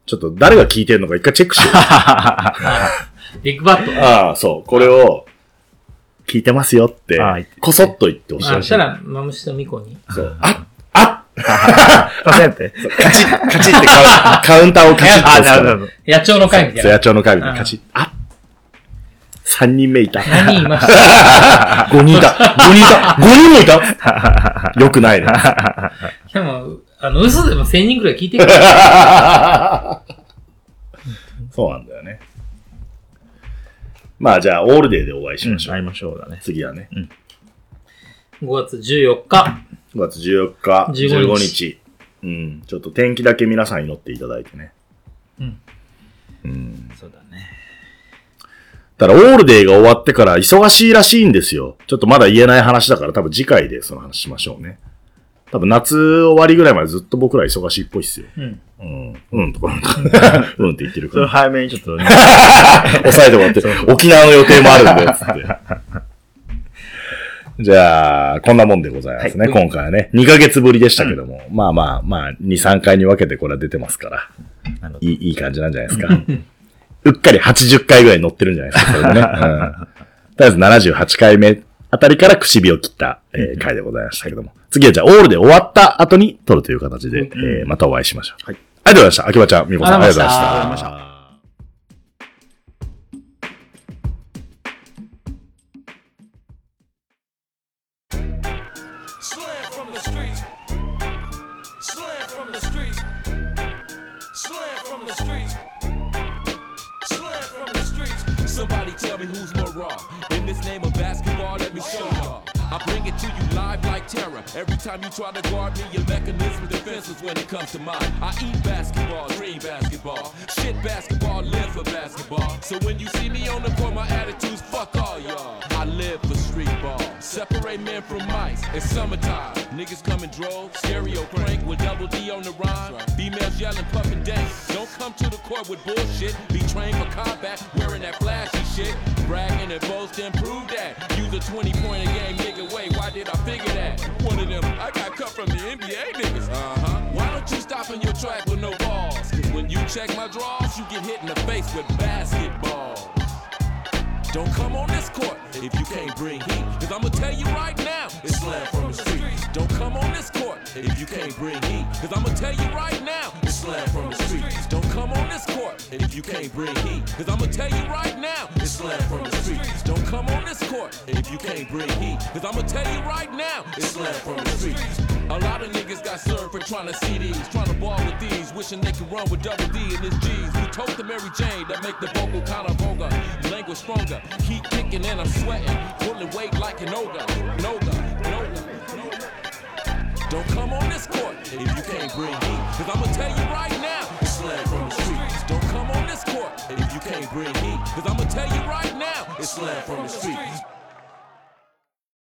ちょっと誰が聞いてるのか一回チェックしよう。ビッグバット。ああ、そう。これを、聞いてますよってこそっと言ってほしいあ、そしたら、マムシとミコに。そう。ああパセンって。カチッ、カチッってカウンカウンターをカチッとあ、押すからなるほど。野鳥の会みたいな。野鳥の会みたいなカチッ。あ三人目いた。何言いました五人いた。五人いた。五人もいた？よくないね。でも、あの、嘘でも1000人くらい聞いてる。そうなんだよね。まあじゃあ、オールデーでお会いしましょう。会いましょうだね。次はね。5月14日。5月14日、15 15日日。うん。ちょっと天気だけ皆さん祈っていただいてね。うん。うん。そうだね。ただ、オールデーが終わってから忙しいらしいんですよ。ちょっとまだ言えない話だから多分次回でその話しましょうね。多分夏終わりぐらいまでずっと僕ら忙しいっぽいっすよ。うん。うん。うんとか、うんとかうんって言ってるか それら。早めにちょっとね、抑えてもらって、沖縄の予定もあるんで、つって。じゃあ、こんなもんでございますね、今回はね。2ヶ月ぶりでしたけども、まあまあまあ、2、3回に分けてこれは出てますから、いいいい感じなんじゃないですか。うっかり80回ぐらい乗ってるんじゃないですか、これでね。うん、とりあえず78回目あたりからくし火を切った、えー回でございましたけども。次はじゃあ、オールで終わった後に撮るという形で、えーまたお会いしましょう。はい。ありがとうございました。秋葉ちゃん、みこさん、ありがとうございました。ありがとうございました「Every time you try to guard me, your mechanism defenses when it comes to mine. I eat basketball, dream basketball. Shit basketball, live for basketball. So when you see me on the court, my attitude's fuck all y'all. I live for street ball. Separate men from mice. It's summertime. Niggas come in droves. Stereo crank with double D on the rhyme. Females yelling, puffin' dank. Don't come to the court with bullshit. Be trained for combat, wearing that flashy shit. Bragging and boasting, prove that. Use a 20 point a game, nigga. Wait, why did I figure that? One of them, I got cut from the NBA niggas. Uh huh. Why don't you stop in your track with no balls? Cause when you check my draws, you get hit in the face with basketballs. Don't come on this court if you can't bring heat. Cause I'ma tell you right now, it's slam from the streets. Don't come on this court if you can't bring heat. Cause I'ma tell you right now, slam from the streets. Don't come on this court if you can't bring heat. Cause I'ma tell you right now, it's slam from the streets. Don't come on this court if you can't bring heat. Cause I'ma tell you right now, it's slam from the streets. A lot of niggas got served for trying to see these, trying to ball with these, wishing they could run with double D and his G's. We told the Mary Jane that make the vocal kind of vulgar, language stronger. Keep kicking and I'm sweating, pulling weight like an ogre. Noga, court if you can't bring heat. Cause I'ma tell you right now, it's slam from the streets. Don't come on this court if you can't bring heat. Cause I'ma tell you right now, it's slam from the streets.